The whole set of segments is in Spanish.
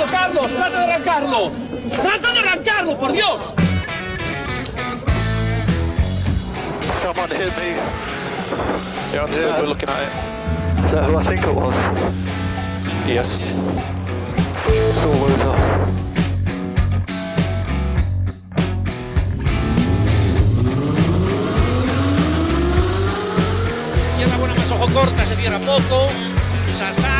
arrancarlo, Carlos! ¡Trata de arrancarlo! ¡Trata de arrancarlo, por Dios! Someone hit me. Yeah, I'm still Yeah. looking at it. Is that who I think it was? Yes. It's all loser. Izquierda buena más ojo corta, se cierra poco. Sasar.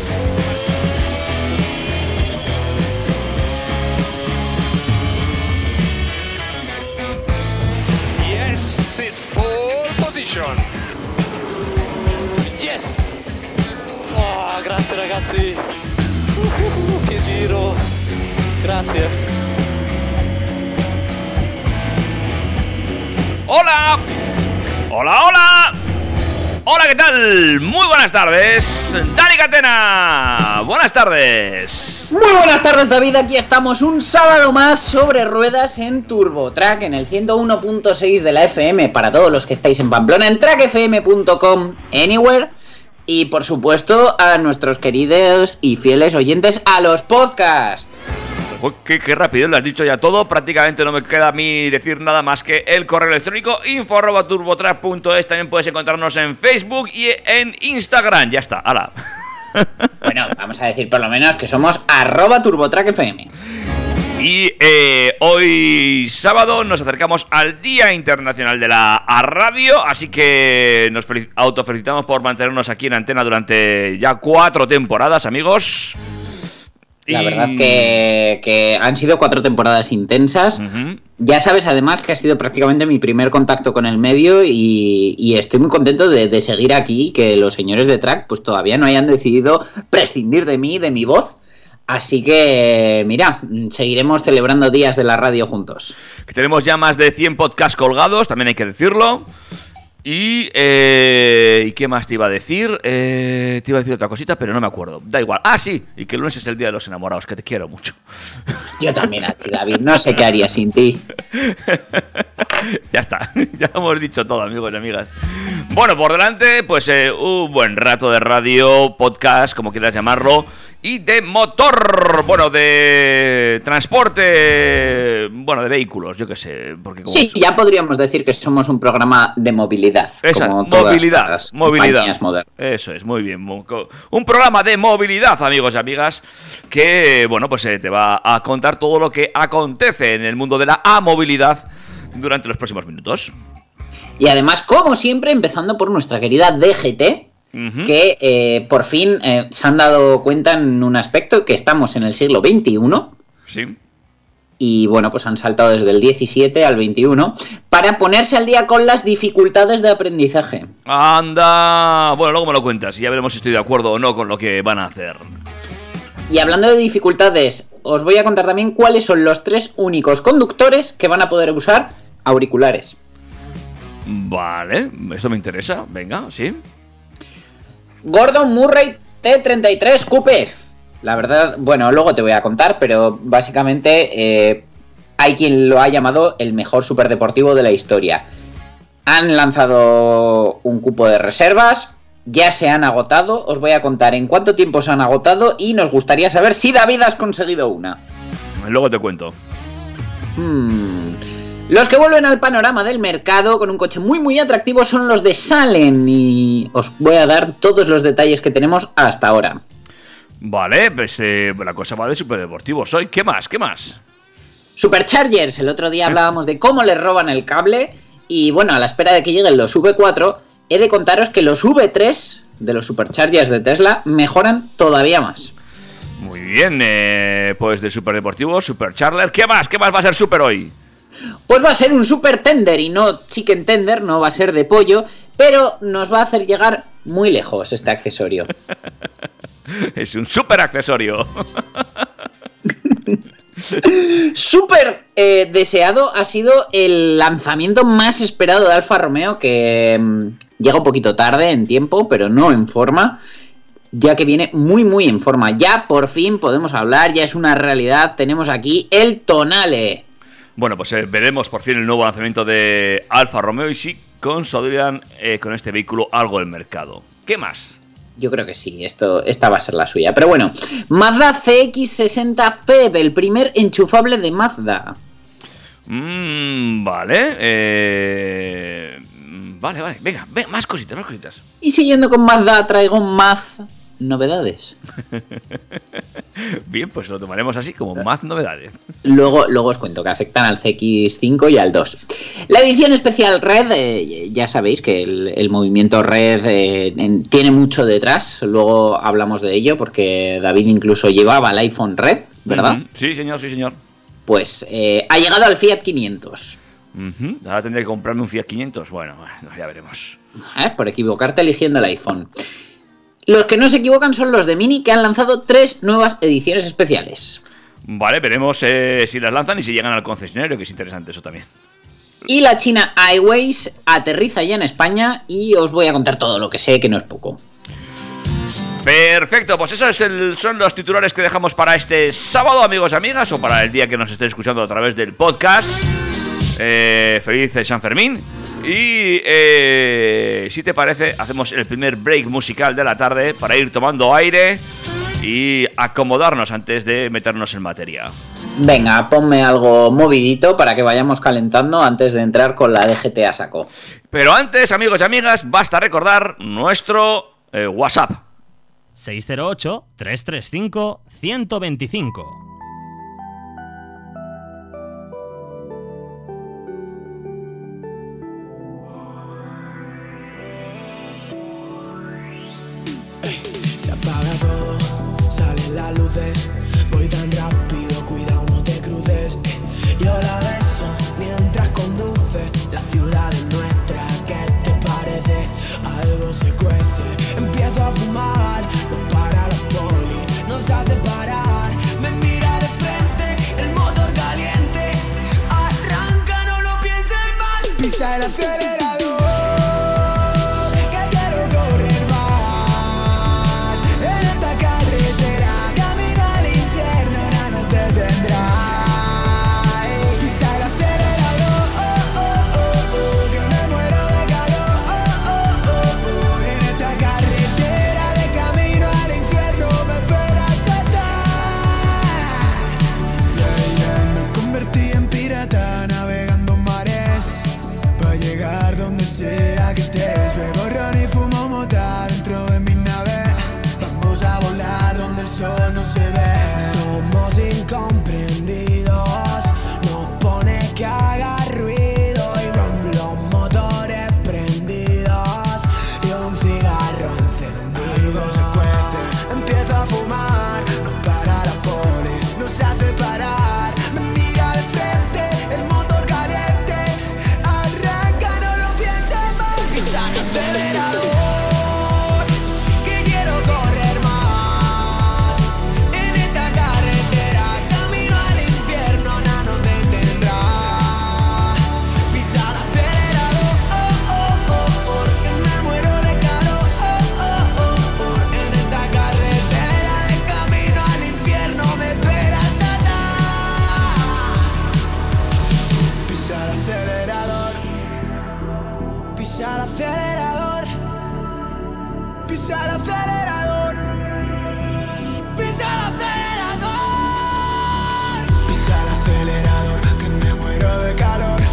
Yes! Oh, grazie ragazzi! Uh, che giro! Grazie! ¡Hola! ¡Hola, hola! Hola, ¿qué tal? Muy buenas tardes. Dani Catena. Buenas tardes. Muy buenas tardes David, aquí estamos un sábado más sobre ruedas en TurboTrack en el 101.6 de la FM para todos los que estáis en Pamplona en trackfm.com anywhere y por supuesto a nuestros queridos y fieles oyentes a los podcasts. Qué, rápido lo has dicho ya todo. Prácticamente no me queda a mí decir nada más que el correo electrónico info arroba turbotrack.es. También puedes encontrarnos en Facebook y en Instagram. Ya está, hala. Bueno, vamos a decir por lo menos que somos arroba TurboTrackFM. Y eh, hoy sábado nos acercamos al Día Internacional de la Radio, así que nos felic- autofelicitamos por mantenernos aquí en antena durante ya cuatro temporadas, amigos. La Y- verdad que, que han sido cuatro temporadas intensas. Ya sabes además que ha sido prácticamente mi primer contacto con el medio y, y estoy muy contento de, de seguir aquí, que los señores de track pues todavía no hayan decidido prescindir de mí, de mi voz. Así que, mira, seguiremos celebrando días de la radio juntos. Que tenemos ya más de 100 podcasts colgados, también hay que decirlo. Y, eh, ¿y qué más te iba a decir? Eh, te iba a decir otra cosita, pero no me acuerdo. Da igual. Ah, sí, y que el lunes es el Día de los Enamorados, que te quiero mucho. Yo también a ti, David, no sé qué haría sin ti. ya está, ya hemos dicho todo, amigos y amigas. Bueno, por delante, pues eh, un buen rato de radio, podcast, como quieras llamarlo, y de motor, bueno, de transporte, bueno, de vehículos, yo qué sé, porque como Sí, ya podríamos decir que somos un programa de movilidad. Como todas movilidad, las movilidad. modernas. Eso es, muy bien. Un programa de movilidad, amigos y amigas, que, bueno, pues eh, te va a contar todo lo que acontece en el mundo de la movilidad durante los próximos minutos. Y además, como siempre, empezando por nuestra querida DGT, Que eh, por fin eh, se han dado cuenta en un aspecto que estamos en el siglo XXI Sí. y bueno, pues han saltado desde el 17 al 21 para ponerse al día con las dificultades de aprendizaje. Anda. Bueno, luego me lo cuentas y ya veremos si estoy de acuerdo o no con lo que van a hacer. Y hablando de dificultades, os voy a contar también cuáles son los tres únicos conductores que van a poder usar auriculares. Vale, esto me interesa. Venga, sí. Gordon Murray T33 Coupe. La verdad, bueno, luego te voy a contar, pero básicamente eh, hay quien lo ha llamado el mejor superdeportivo de la historia. Han lanzado un cupo de reservas, ya se han agotado, os voy a contar en cuánto tiempo se han agotado y nos gustaría saber si David has conseguido una. Luego te cuento. Hmm. Los que vuelven al panorama del mercado con un coche muy muy atractivo son los de Salen y os voy a dar todos los detalles que tenemos hasta ahora. Vale, pues eh, la cosa va de superdeportivos hoy. ¿Qué más? ¿Qué más? Superchargers, el otro día hablábamos de cómo les roban el cable y bueno, a la espera de que lleguen los V4, he de contaros que los V3 de los Superchargers de Tesla mejoran todavía más. Muy bien, eh, pues de superdeportivos, supercharler. ¿Qué más? ¿Qué más va a ser super hoy? Pues va a ser un Super Tender y no Chicken Tender, no va a ser de pollo, pero nos va a hacer llegar muy lejos este accesorio. Es un super accesorio. Súper eh, deseado ha sido el lanzamiento más esperado de Alfa Romeo que mm, llega un poquito tarde en tiempo, pero no en forma, ya que viene muy muy en forma. Ya por fin podemos hablar, ya es una realidad, tenemos aquí el Tonale. Bueno, pues eh, veremos por fin el nuevo lanzamiento de Alfa Romeo y si consolidan eh, con este vehículo algo el mercado. ¿Qué más? Yo creo que sí, esto, esta va a ser la suya. Pero bueno, Mazda CX60 FEB, el primer enchufable de Mazda. Mm, vale. eh, vale, vale. Venga, ve- más cositas, más cositas. Y siguiendo con Mazda, traigo más novedades. Bien, pues lo tomaremos así, como más novedades. Luego, luego os cuento que afectan al CX5 y al 2. La edición especial Red, eh, ya sabéis que el, el movimiento Red eh, en- tiene mucho detrás. Luego hablamos de ello porque David incluso llevaba el iPhone Red, ¿verdad? Sí, señor, sí, señor. Pues eh, ha llegado al Fiat 500. Ujú. Ahora tendré que comprarme un Fiat 500. Bueno, ya veremos. ¿eh? por equivocarte eligiendo el iPhone. Los que no se equivocan son los de Mini que han lanzado tres nuevas ediciones especiales. Vale, veremos eh, si las lanzan y si llegan al concesionario, que es interesante eso también. Y la China Airways aterriza ya en España y os voy a contar todo lo que sé, que no es poco. Perfecto, pues esos son los titulares que dejamos para este sábado, amigos y amigas, o para el día que nos estén escuchando a través del podcast. Eh, feliz San Fermín. Y eh, si te parece, hacemos el primer break musical de la tarde para ir tomando aire y acomodarnos antes de meternos en materia. Venga, ponme algo movidito para que vayamos calentando antes de entrar con la DGT a saco. Pero antes, amigos y amigas, basta recordar nuestro eh, WhatsApp. 608-335-125. Se apaga todo, salen las luces. Voy tan rápido, cuidado, no te cruces. Yo la beso mientras conduce. La ciudad es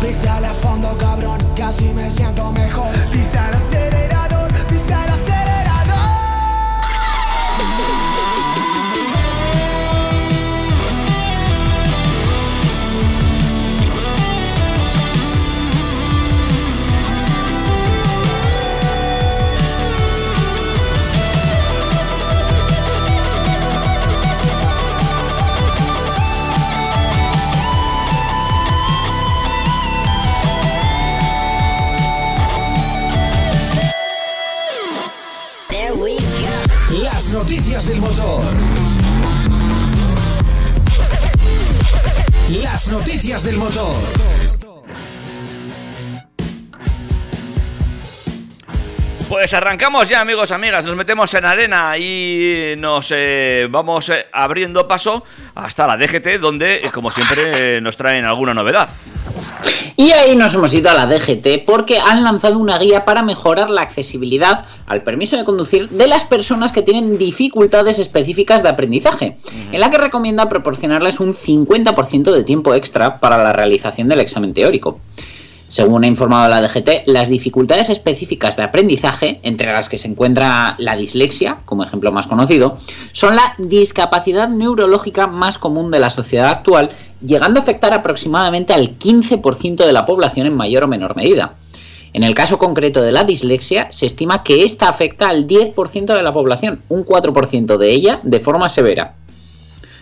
calor, pisa a fondo cabrón, que así me siento mejor, pisa el acelerador, pisa el acelerador. Noticias del motor. Las noticias del motor. Pues arrancamos ya, amigos, amigas. Nos metemos en arena y nos eh, vamos eh, abriendo paso hasta la DGT, donde, eh, como siempre, nos traen alguna novedad. Y ahí nos hemos ido a la DGT porque han lanzado una guía para mejorar la accesibilidad al permiso de conducir de las personas que tienen dificultades específicas de aprendizaje, en la que recomienda proporcionarles un 50% de tiempo extra para la realización del examen teórico. Según ha informado la DGT, las dificultades específicas de aprendizaje, entre las que se encuentra la dislexia, como ejemplo más conocido, son la discapacidad neurológica más común de la sociedad actual, llegando a afectar aproximadamente al 15% de la población en mayor o menor medida. En el caso concreto de la dislexia, se estima que esta afecta al 10% de la población, un 4% de ella de forma severa.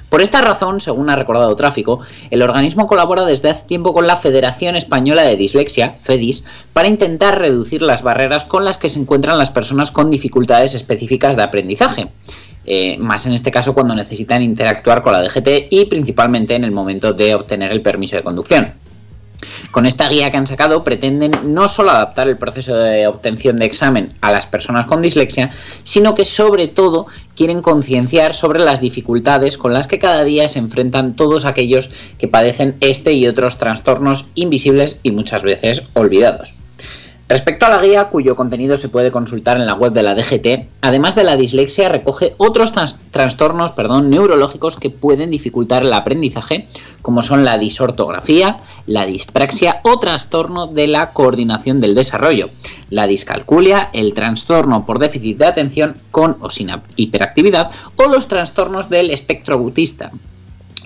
Por esta razón, según ha recordado Tráfico, el organismo colabora desde hace tiempo con la Federación Española de Dislexia, FEDIS, para intentar reducir las barreras con las que se encuentran las personas con dificultades específicas de aprendizaje. Eh, más en este caso cuando necesitan interactuar con la DGT y principalmente en el momento de obtener el permiso de conducción. Con esta guía que han sacado pretenden no solo adaptar el proceso de obtención de examen a las personas con dislexia, sino que sobre todo quieren concienciar sobre las dificultades con las que cada día se enfrentan todos aquellos que padecen este y otros trastornos invisibles y muchas veces olvidados. Respecto a la guía, cuyo contenido se puede consultar en la web de la DGT, además de la dislexia, recoge otros trastornos perdón, neurológicos que pueden dificultar el aprendizaje, como son la disortografía, la dispraxia o trastorno de la coordinación del desarrollo, la discalculia, el trastorno por déficit de atención con o sin hiperactividad o los trastornos del espectro autista.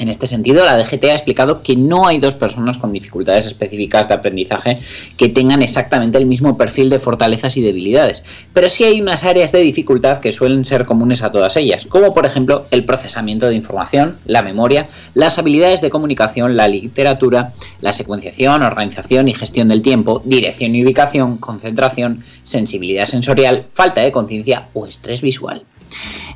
En este sentido, la DGT ha explicado que no hay dos personas con dificultades específicas de aprendizaje que tengan exactamente el mismo perfil de fortalezas y debilidades, pero sí hay unas áreas de dificultad que suelen ser comunes a todas ellas, como por ejemplo el procesamiento de información, la memoria, las habilidades de comunicación, la literatura, la secuenciación, organización y gestión del tiempo, dirección y ubicación, concentración, sensibilidad sensorial, falta de conciencia o estrés visual.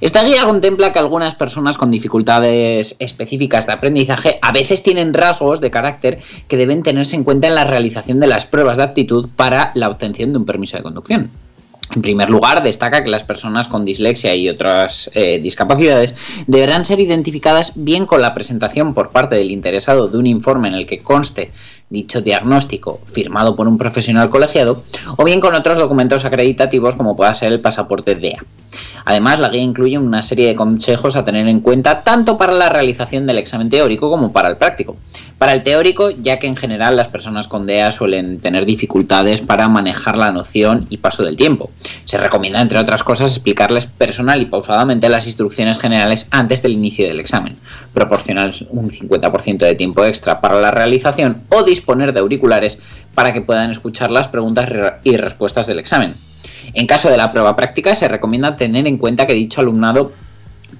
Esta guía contempla que algunas personas con dificultades específicas de aprendizaje a veces tienen rasgos de carácter que deben tenerse en cuenta en la realización de las pruebas de aptitud para la obtención de un permiso de conducción. En primer lugar, destaca que las personas con dislexia y otras eh, discapacidades deberán ser identificadas bien con la presentación por parte del interesado de un informe en el que conste dicho diagnóstico firmado por un profesional colegiado o bien con otros documentos acreditativos como pueda ser el pasaporte DEA. Además, la guía incluye una serie de consejos a tener en cuenta tanto para la realización del examen teórico como para el práctico. Para el teórico, ya que en general las personas con DEA suelen tener dificultades para manejar la noción y paso del tiempo. Se recomienda, entre otras cosas, explicarles personal y pausadamente las instrucciones generales antes del inicio del examen, proporcionar un 50% de tiempo extra para la realización o disponer de auriculares para que puedan escuchar las preguntas y respuestas del examen. En caso de la prueba práctica, se recomienda tener en cuenta que dicho alumnado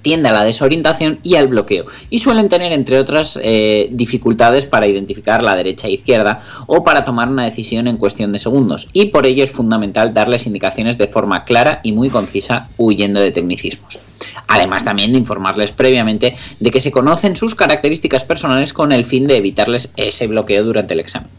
tiende a la desorientación y al bloqueo y suelen tener entre otras eh, dificultades para identificar la derecha e izquierda o para tomar una decisión en cuestión de segundos y por ello es fundamental darles indicaciones de forma clara y muy concisa huyendo de tecnicismos. Además también de informarles previamente de que se conocen sus características personales con el fin de evitarles ese bloqueo durante el examen.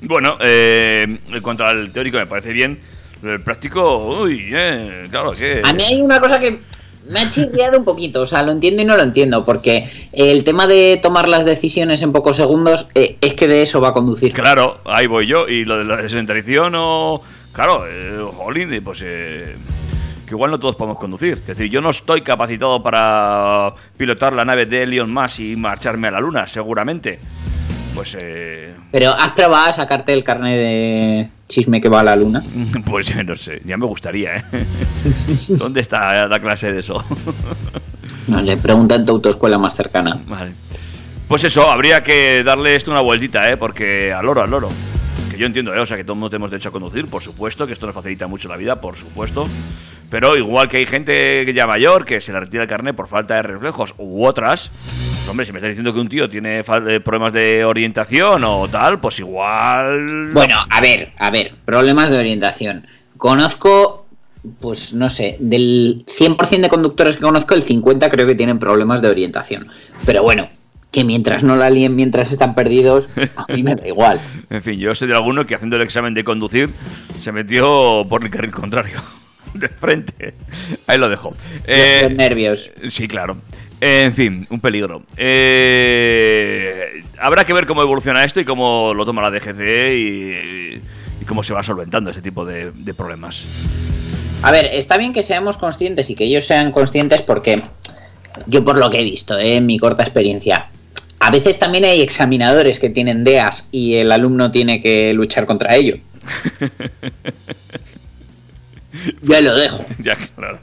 Bueno, eh, en cuanto al teórico me parece bien. El práctico, uy, eh, claro que... A mí hay una cosa que me ha chirriado un poquito, o sea, lo entiendo y no lo entiendo, porque el tema de tomar las decisiones en pocos segundos eh, es que de eso va a conducir. Claro, ahí voy yo. Y lo de la desorientación o... Claro, eh, jolín, pues... Eh, que igual no todos podemos conducir. Es decir, yo no estoy capacitado para pilotar la nave de Elon Musk y marcharme a la luna, seguramente. Pues... Eh, Pero has probado a sacarte el carnet de chisme que va a la luna. Pues no sé, ya me gustaría, ¿eh? ¿Dónde está la clase de eso? No, le pregunta en tu autoescuela más cercana. Vale. Pues eso, habría que darle esto una vueltita, ¿eh? Porque al loro, al loro. Que yo entiendo, ¿eh? O sea, que todos tenemos derecho a conducir, por supuesto, que esto nos facilita mucho la vida, por supuesto. Pero igual que hay gente que ya mayor que se le retira el carnet por falta de reflejos u otras, hombre, si me estás diciendo que un tío tiene eh, problemas de orientación o tal, pues igual... Bueno, a ver, a ver, problemas de orientación. Conozco, pues no sé, del 100% de conductores que conozco, el 50% creo que tienen problemas de orientación. Pero bueno, que mientras no la líen mientras están perdidos, a mí me da igual. En fin, yo sé de alguno que haciendo el examen de conducir se metió por el carril contrario. De frente. Ahí lo dejo. Eh, Los nervios. Sí, claro. En fin, un peligro. Eh, habrá que ver cómo evoluciona esto y cómo lo toma la DGC y, y cómo se va solventando ese tipo de, de problemas. A ver, está bien que seamos conscientes y que ellos sean conscientes porque yo por lo que he visto, eh, en mi corta experiencia, a veces también hay examinadores que tienen DEAS y el alumno tiene que luchar contra ello. Ya lo dejo. ya, claro.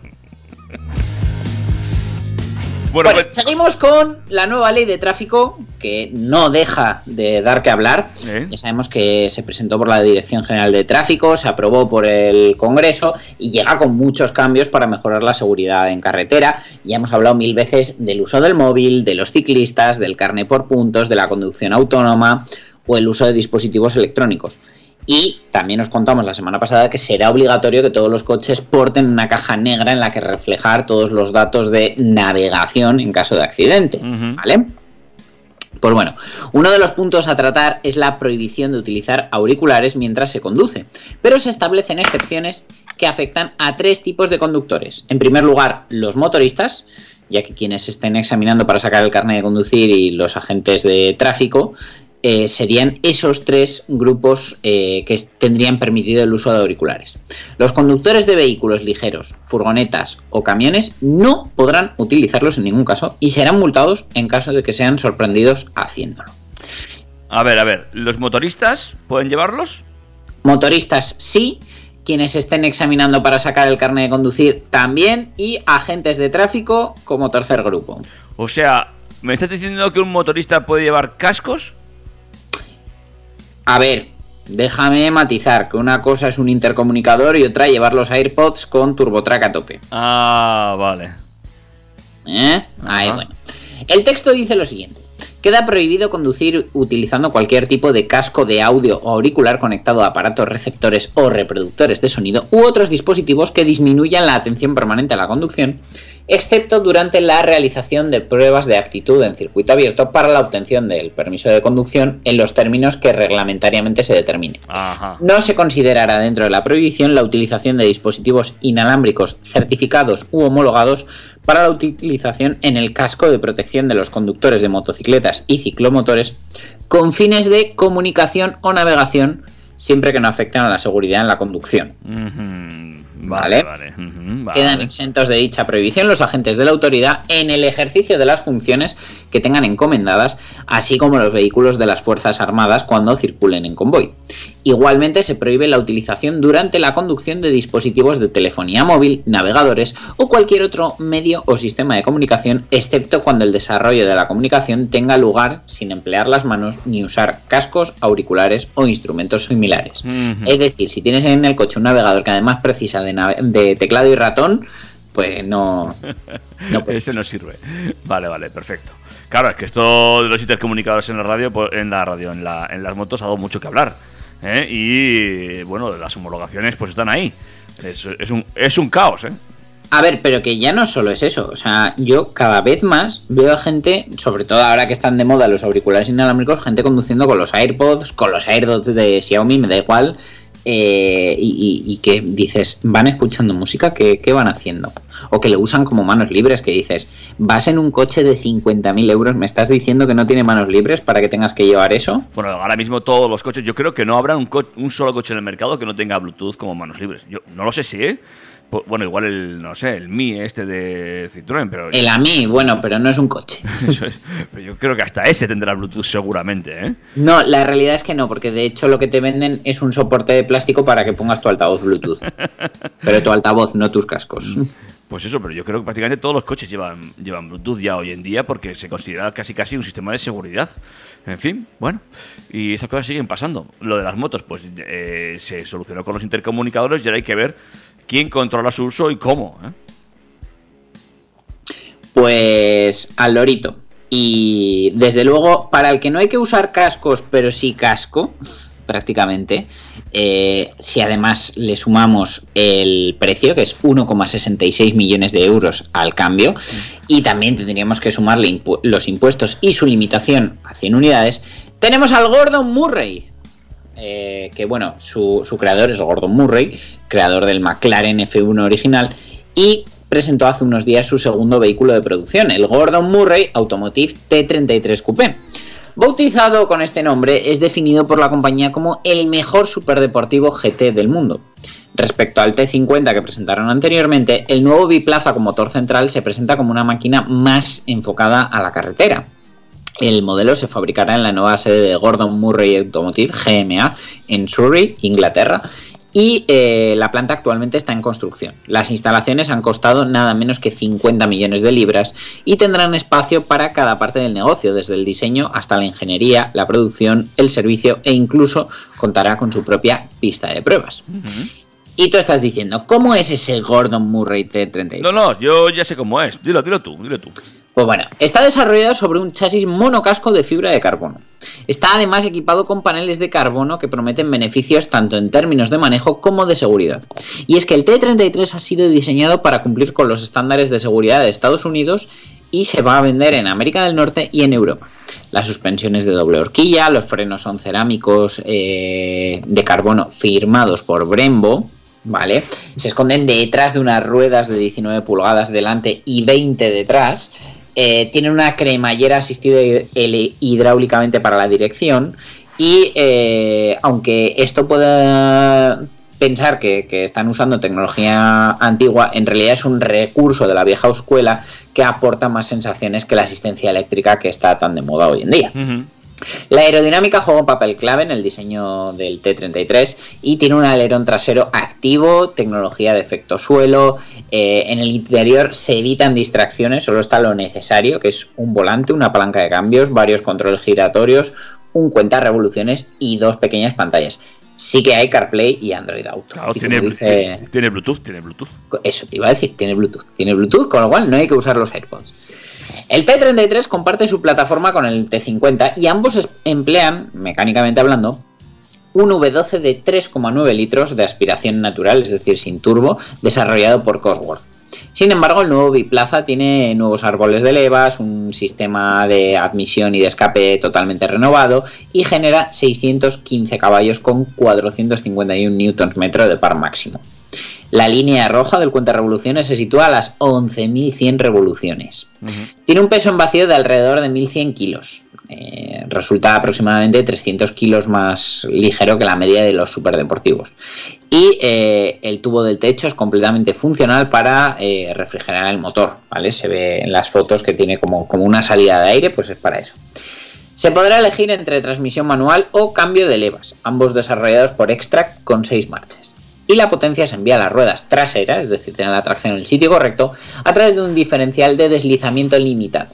Bueno, Bueno, pues- seguimos con la nueva ley de tráfico que no deja de dar que hablar. ¿Eh? Ya sabemos que se presentó por la Dirección General de Tráfico, se aprobó por el Congreso y llega con muchos cambios para mejorar la seguridad en carretera. Ya hemos hablado mil veces del uso del móvil, de los ciclistas, del carne por puntos, de la conducción autónoma o el uso de dispositivos electrónicos. Y también os contamos la semana pasada que será obligatorio que todos los coches porten una caja negra en la que reflejar todos los datos de navegación en caso de accidente. ¿Vale? Pues bueno, uno de los puntos a tratar es la prohibición de utilizar auriculares mientras se conduce, pero se establecen excepciones que afectan a tres tipos de conductores. En primer lugar, los motoristas, ya que quienes estén examinando para sacar el carnet de conducir y los agentes de tráfico eh, serían esos tres grupos eh, que tendrían permitido el uso de auriculares. Los conductores de vehículos ligeros, furgonetas o camiones no podrán utilizarlos en ningún caso y serán multados en caso de que sean sorprendidos haciéndolo. a ver, a ver, ¿los motoristas pueden llevarlos? Motoristas sí, quienes estén examinando para sacar el carnet de conducir también y agentes de tráfico como tercer grupo. O sea, ¿me estás diciendo que un motorista puede llevar cascos? A ver, déjame matizar que una cosa es un intercomunicador y otra llevar los AirPods con TurboTrack a tope. Ah, vale. ¿Eh? Ahí, bueno. El texto dice lo siguiente. Queda prohibido conducir utilizando cualquier tipo de casco de audio o auricular conectado a aparatos receptores o reproductores de sonido u otros dispositivos que disminuyan la atención permanente a la conducción, excepto durante la realización de pruebas de aptitud en circuito abierto para la obtención del permiso de conducción en los términos que reglamentariamente se determine. Ajá. No se considerará dentro de la prohibición la utilización de dispositivos inalámbricos certificados u homologados para la utilización en el casco de protección de los conductores de motocicletas y ciclomotores con fines de comunicación o navegación siempre que no afecten a la seguridad en la conducción. Ujú, Vale. Vale, vale. ujú, vale. Quedan exentos de dicha prohibición los agentes de la autoridad en el ejercicio de las funciones que tengan encomendadas, así como los vehículos de las Fuerzas Armadas cuando circulen en convoy. Igualmente se prohíbe la utilización durante la conducción de dispositivos de telefonía móvil, navegadores o cualquier otro medio o sistema de comunicación, excepto cuando el desarrollo de la comunicación tenga lugar sin emplear las manos ni usar cascos, auriculares o instrumentos similares. Es decir, si tienes en el coche un navegador que además precisa de, de teclado y ratón, pues no. no. Ese no sirve. Vale, vale, perfecto. Claro, es que esto de los intercomunicadores en la radio, pues, en la radio, en, la, las motos ha dado mucho que hablar. ¿eh? Y bueno, las homologaciones pues están ahí. Es, es un, es un caos, ¿eh? A ver, pero que ya no solo es eso. O sea, yo cada vez más veo a gente, sobre todo ahora que están de moda los auriculares inalámbricos, gente conduciendo con los AirPods, con los AirDots de Xiaomi, me da igual. Eh, y, y- que dices, van escuchando música, ¿qué, qué van haciendo? O que lo usan como manos libres, que dices, vas en un coche de 50.000 euros, ¿me estás diciendo que no tiene manos libres para que tengas que llevar eso? Bueno, ahora mismo todos los coches, yo creo que no habrá un, co- un solo coche en el mercado que no tenga Bluetooth como manos libres. Yo no lo sé si, ¿eh? Pu- Bueno, igual el, no sé, el Mi este de Citroën, pero... El AMI, bueno, pero no es un coche. Eso es. Pero yo creo que hasta ese tendrá Bluetooth seguramente, ¿eh? No, la realidad es que no, porque de hecho lo que te venden es un soporte de plástico para que pongas tu altavoz Bluetooth. Pero tu altavoz, no tus cascos. Pues eso, pero yo creo que prácticamente todos los coches llevan, llevan Bluetooth ya hoy en día porque se considera casi casi un sistema de seguridad. En fin, bueno, y esas cosas siguen pasando. Lo de las motos, pues eh, se solucionó con los intercomunicadores y ahora hay que ver quién controla su uso y cómo. ¿eh? Pues al lorito. Y desde luego, para el que no hay que usar cascos, pero sí casco, prácticamente. Eh, si además le sumamos el precio, que es 1,66 millones de euros al cambio, y también tendríamos que sumarle impu- los impuestos y su limitación a 100 unidades, tenemos al Gordon Murray. Eh, que bueno, su, su creador es Gordon Murray, creador del McLaren F1 original, y presentó hace unos días su segundo vehículo de producción, el Gordon Murray Automotive T33 Coupé. Bautizado con este nombre, es definido por la compañía como el mejor superdeportivo GT del mundo. Respecto al T50 que presentaron anteriormente, el nuevo biplaza con motor central se presenta como una máquina más enfocada a la carretera. El modelo se fabricará en la nueva sede de Gordon Murray Automotive GMA en Surrey, Inglaterra, y eh, la planta actualmente está en construcción. Las instalaciones han costado nada menos que 50 millones de libras y tendrán espacio para cada parte del negocio, desde el diseño hasta la ingeniería, la producción, el servicio e incluso contará con su propia pista de pruebas. Y tú estás diciendo, ¿cómo es ese Gordon Murray T32? No, no, yo ya sé cómo es. Dilo, dilo tú, dilo tú. Pues bueno, está desarrollado sobre un chasis monocasco de fibra de carbono. Está además equipado con paneles de carbono que prometen beneficios tanto en términos de manejo como de seguridad. Y es que el T-33 ha sido diseñado para cumplir con los estándares de seguridad de Estados Unidos y se va a vender en América del Norte y en Europa. Las suspensiones de doble horquilla, los frenos son cerámicos eh, de carbono firmados por Brembo, ¿vale? Se esconden detrás de unas ruedas de 19 pulgadas delante y 20 detrás. Eh, tienen una cremallera asistida hid- hidráulicamente para la dirección y eh, aunque esto pueda pensar que, que están usando tecnología antigua, en realidad es un recurso de la vieja escuela que aporta más sensaciones que la asistencia eléctrica que está tan de moda hoy en día. La aerodinámica juega un papel clave en el diseño del T-33 y tiene un alerón trasero activo, tecnología de efecto suelo. eh, en el interior se evitan distracciones, solo está lo necesario, que es un volante, una palanca de cambios, varios controles giratorios, un cuenta revoluciones y dos pequeñas pantallas. Sí que hay CarPlay y Android Auto. Claro, tiene, dice- tiene Bluetooth, tiene Bluetooth. eso te iba a decir, tiene Bluetooth. Tiene Bluetooth, con lo cual no hay que usar los AirPods. El T33 comparte su plataforma con el T50 y ambos emplean, mecánicamente hablando, un V12 de 3,9 litros de aspiración natural, es decir, sin turbo, desarrollado por Cosworth. Sin embargo, el nuevo biplaza tiene nuevos árboles de levas, un sistema de admisión y de escape totalmente renovado y genera 615 caballos con 451 Nm de par máximo. La línea roja del cuenta revoluciones se sitúa a las 11.100 revoluciones. Tiene un peso en vacío de alrededor de 1.100 kilos. Eh, resulta aproximadamente 300 kilos más ligero que la media de los superdeportivos. Y eh, el tubo del techo es completamente funcional para eh, refrigerar el motor. ¿vale? Se ve en las fotos que tiene como, como una salida de aire, pues es para eso. Se podrá elegir entre transmisión manual o cambio de levas, ambos desarrollados por Extract con 6 marchas. Y la potencia se envía a las ruedas traseras, es decir, tiene la tracción en el sitio correcto, a través de un diferencial de deslizamiento limitado.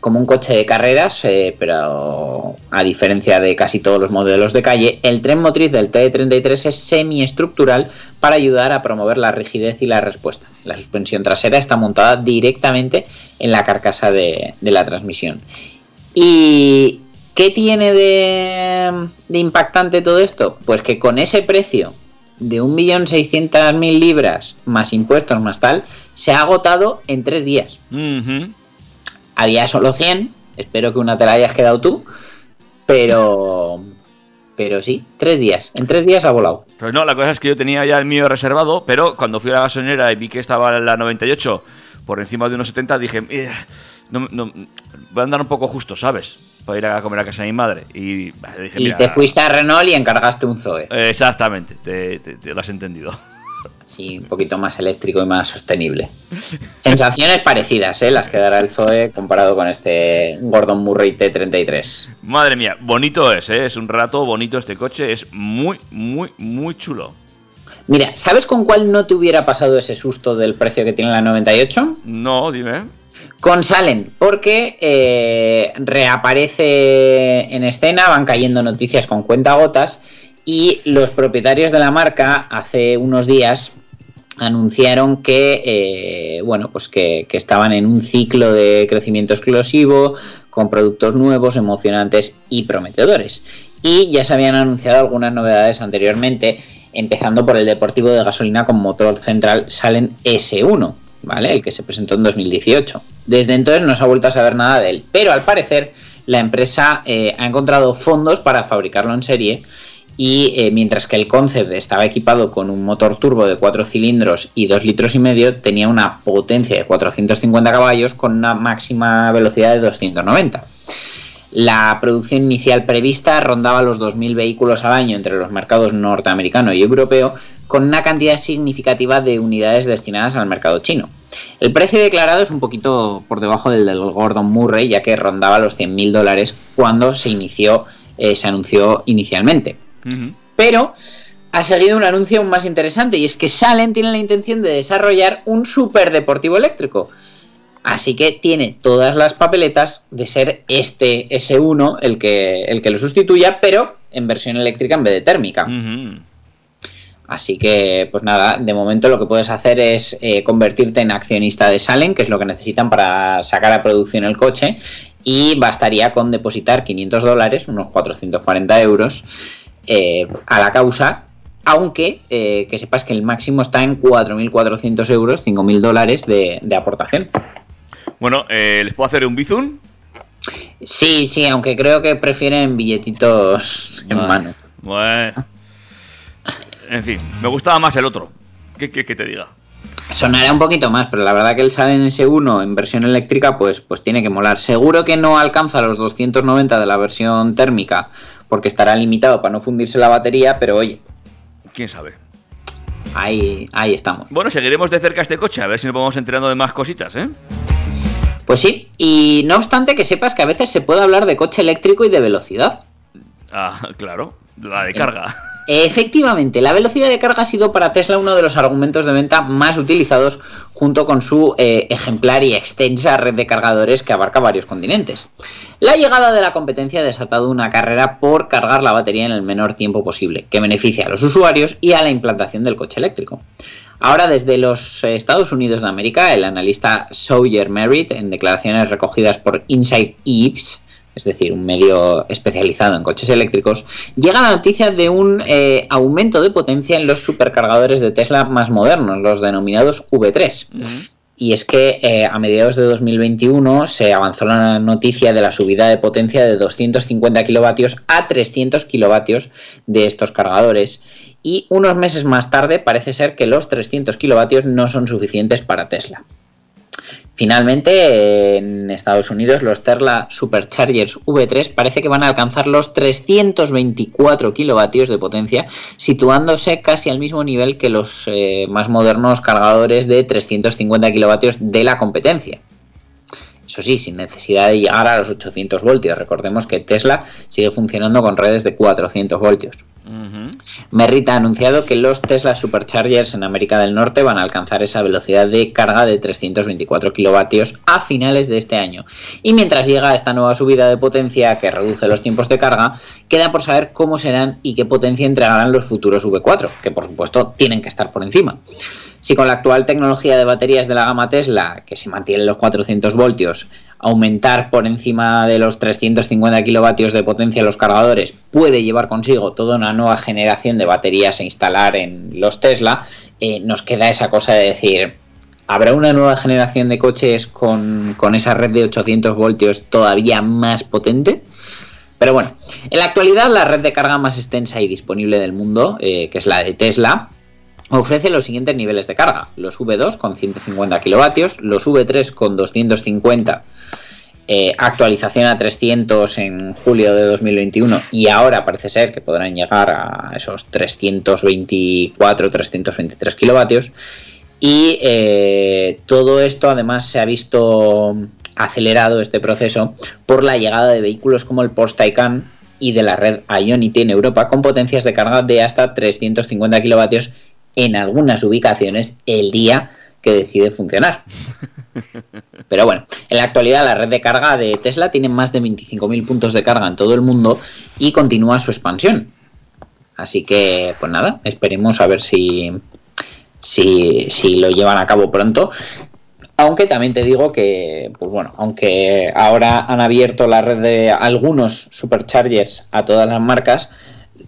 Como un coche de carreras, eh, pero a diferencia de casi todos los modelos de calle, el tren motriz del T33 es semiestructural para ayudar a promover la rigidez y la respuesta. La suspensión trasera está montada directamente en la carcasa de, la transmisión. ¿Y qué tiene de impactante todo esto? Pues que con ese precio de 1.600.000 libras más impuestos más tal, se ha agotado en tres días. Había solo 100, espero que una te la hayas quedado tú, pero... Pero sí, tres días. En tres días ha volado. Pues no, la cosa es que yo tenía ya el mío reservado, pero cuando fui a la gasolinera y vi que estaba en la 98 por encima de unos 70, dije, "Eh, no, no, voy a andar un poco justo, ¿sabes? Para ir a comer a casa de mi madre. Y dije, te fuiste a Renault y encargaste un Zoe. Exactamente, te, te- te lo has entendido. Sí, un poquito más eléctrico y más sostenible. Sensaciones parecidas, ¿eh? Las que dará el Zoe comparado con este Gordon Murray T33. Madre mía, bonito es, ¿eh? Es un rato bonito este coche, es muy, muy, muy chulo. Mira, ¿sabes con cuál no te hubiera pasado ese susto del precio que tiene la 98? No, dime. Con Salen, porque eh, reaparece en escena, van cayendo noticias con cuentagotas y los propietarios de la marca hace unos días anunciaron que eh, bueno pues que, estaban en un ciclo de crecimiento explosivo con productos nuevos, emocionantes y prometedores. y ya se habían anunciado algunas novedades anteriormente, empezando por el deportivo de gasolina con motor central Salen S1, ¿vale? El que se presentó en 2018. Desde entonces no se ha vuelto a saber nada de él, pero al parecer la empresa eh, ha encontrado fondos para fabricarlo en serie y eh, mientras que el Concept estaba equipado con un motor turbo de 4 cilindros y 2 litros y medio, tenía una potencia de 450 caballos con una máxima velocidad de 290. La producción inicial prevista rondaba los 2.000 vehículos al año entre los mercados norteamericano y europeo, con una cantidad significativa de unidades destinadas al mercado chino. El precio declarado es un poquito por debajo del del Gordon Murray, ya que rondaba los 100.000 dólares cuando se inició, eh, se anunció inicialmente. Pero ha seguido un anuncio aún más interesante y es que Salen tiene la intención de desarrollar un superdeportivo eléctrico. Así que tiene todas las papeletas de ser este S1 el que, el que lo sustituya, pero en versión eléctrica en vez de térmica. Así que, pues nada, de momento lo que puedes hacer es eh, convertirte en accionista de Salen, que es lo que necesitan para sacar a producción el coche, y bastaría con depositar 500 dólares, unos 440 euros, eh, a la causa, aunque eh, que sepas que el máximo está en 4.400 euros, 5.000 dólares de, de aportación. Bueno, eh, ¿les puedo hacer un bizun? Sí, sí, aunque creo que prefieren billetitos en mano. Bueno. En fin, me gustaba más el otro. ¿Qué quieres que te diga? Sonará un poquito más, pero la verdad que el Salen S1 en versión eléctrica pues, pues tiene que molar. Seguro que no alcanza los 290 de la versión térmica porque estará limitado para no fundirse la batería, pero oye, ¿Quién sabe? ahí, ahí estamos. Bueno, seguiremos de cerca este coche, a ver si nos vamos enterando de más cositas, ¿eh? Pues sí, y no obstante que sepas que a veces se puede hablar de coche eléctrico y de velocidad. Ah, claro, la de carga. Efectivamente, la velocidad de carga ha sido para Tesla uno de los argumentos de venta más utilizados junto con su eh, ejemplar y extensa red de cargadores que abarca varios continentes. La llegada de la competencia ha desatado una carrera por cargar la batería en el menor tiempo posible, que beneficia a los usuarios y a la implantación del coche eléctrico. Ahora, desde los Estados Unidos de América, el analista Sawyer Merritt, en declaraciones recogidas por Inside Eves, es decir, un medio especializado en coches eléctricos, llega la noticia de un eh, aumento de potencia en los supercargadores de Tesla más modernos, los denominados V3. Y es que eh, a mediados de 2021 se avanzó la noticia de la subida de potencia de 250 kilovatios a 300 kilovatios de estos cargadores. Y unos meses más tarde parece ser que los 300 kilovatios no son suficientes para Tesla. Finalmente, en Estados Unidos, los Tesla Superchargers V3 parece que van a alcanzar los 324 kilovatios de potencia, situándose casi al mismo nivel que los eh, más modernos cargadores de 350 kilovatios de la competencia. Eso sí, sin necesidad de llegar a los 800 voltios. Recordemos que Tesla sigue funcionando con redes de 400 voltios. Merritt ha anunciado que los Tesla Superchargers en América del Norte van a alcanzar esa velocidad de carga de 324 kilovatios a finales de este año. Y mientras llega esta nueva subida de potencia que reduce los tiempos de carga, queda por saber cómo serán y qué potencia entregarán los futuros V4, que por supuesto tienen que estar por encima. Si con la actual tecnología de baterías de la gama Tesla, que se mantienen los 400 voltios, aumentar por encima de los 350 kilovatios de potencia los cargadores puede llevar consigo toda una nueva generación de baterías a instalar en los Tesla, eh, nos queda esa cosa de decir, ¿habrá una nueva generación de coches con, con esa red de 800 voltios todavía más potente? Pero bueno, en la actualidad la red de carga más extensa y disponible del mundo, eh, que es la de Tesla, ofrece los siguientes niveles de carga. Los V2 con 150 kilovatios, los V3 con 250 eh, actualización a 300 en julio de 2021 y ahora parece ser que podrán llegar a esos 324, 323 kilovatios. Y eh, todo esto además se ha visto acelerado este proceso por la llegada de vehículos como el Porsche Taycan y de la red Ionity en Europa con potencias de carga de hasta 350 kilovatios en algunas ubicaciones el día que decide funcionar. Pero bueno, en la actualidad la red de carga de Tesla tiene más de 25.000 puntos de carga en todo el mundo y continúa su expansión. Así que, pues nada, esperemos a ver si, si, si lo llevan a cabo pronto. Aunque también te digo que, pues bueno, aunque ahora han abierto la red de algunos superchargers a todas las marcas,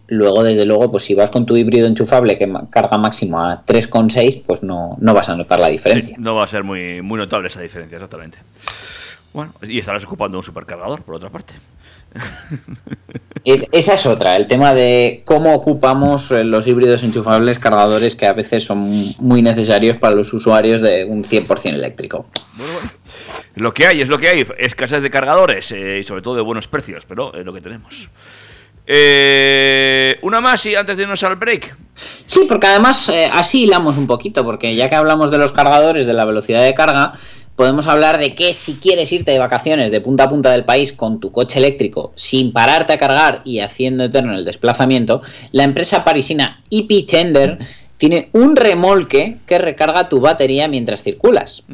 luego desde luego, pues si vas con tu híbrido enchufable que carga máximo a 3,6, pues no, no vas a notar la diferencia. Sí, no va a ser muy, muy notable esa diferencia, exactamente. Bueno, y estarás ocupando un supercargador, por otra parte. Es- esa es otra, el tema de cómo ocupamos eh, los híbridos enchufables cargadores que a veces son muy necesarios para los usuarios de un 100% eléctrico. Bueno, bueno. Lo que hay es lo que hay. Escasez de cargadores eh, y sobre todo de buenos precios, pero es lo que tenemos. Eh, una más y antes de irnos al break. Sí, porque además eh, así hilamos un poquito, porque ya que hablamos de los cargadores, de la velocidad de carga, podemos hablar de que si quieres irte de vacaciones de punta a punta del país con tu coche eléctrico, sin pararte a cargar y haciendo eterno el desplazamiento, la empresa parisina EP Tender tiene un remolque que recarga tu batería mientras circulas.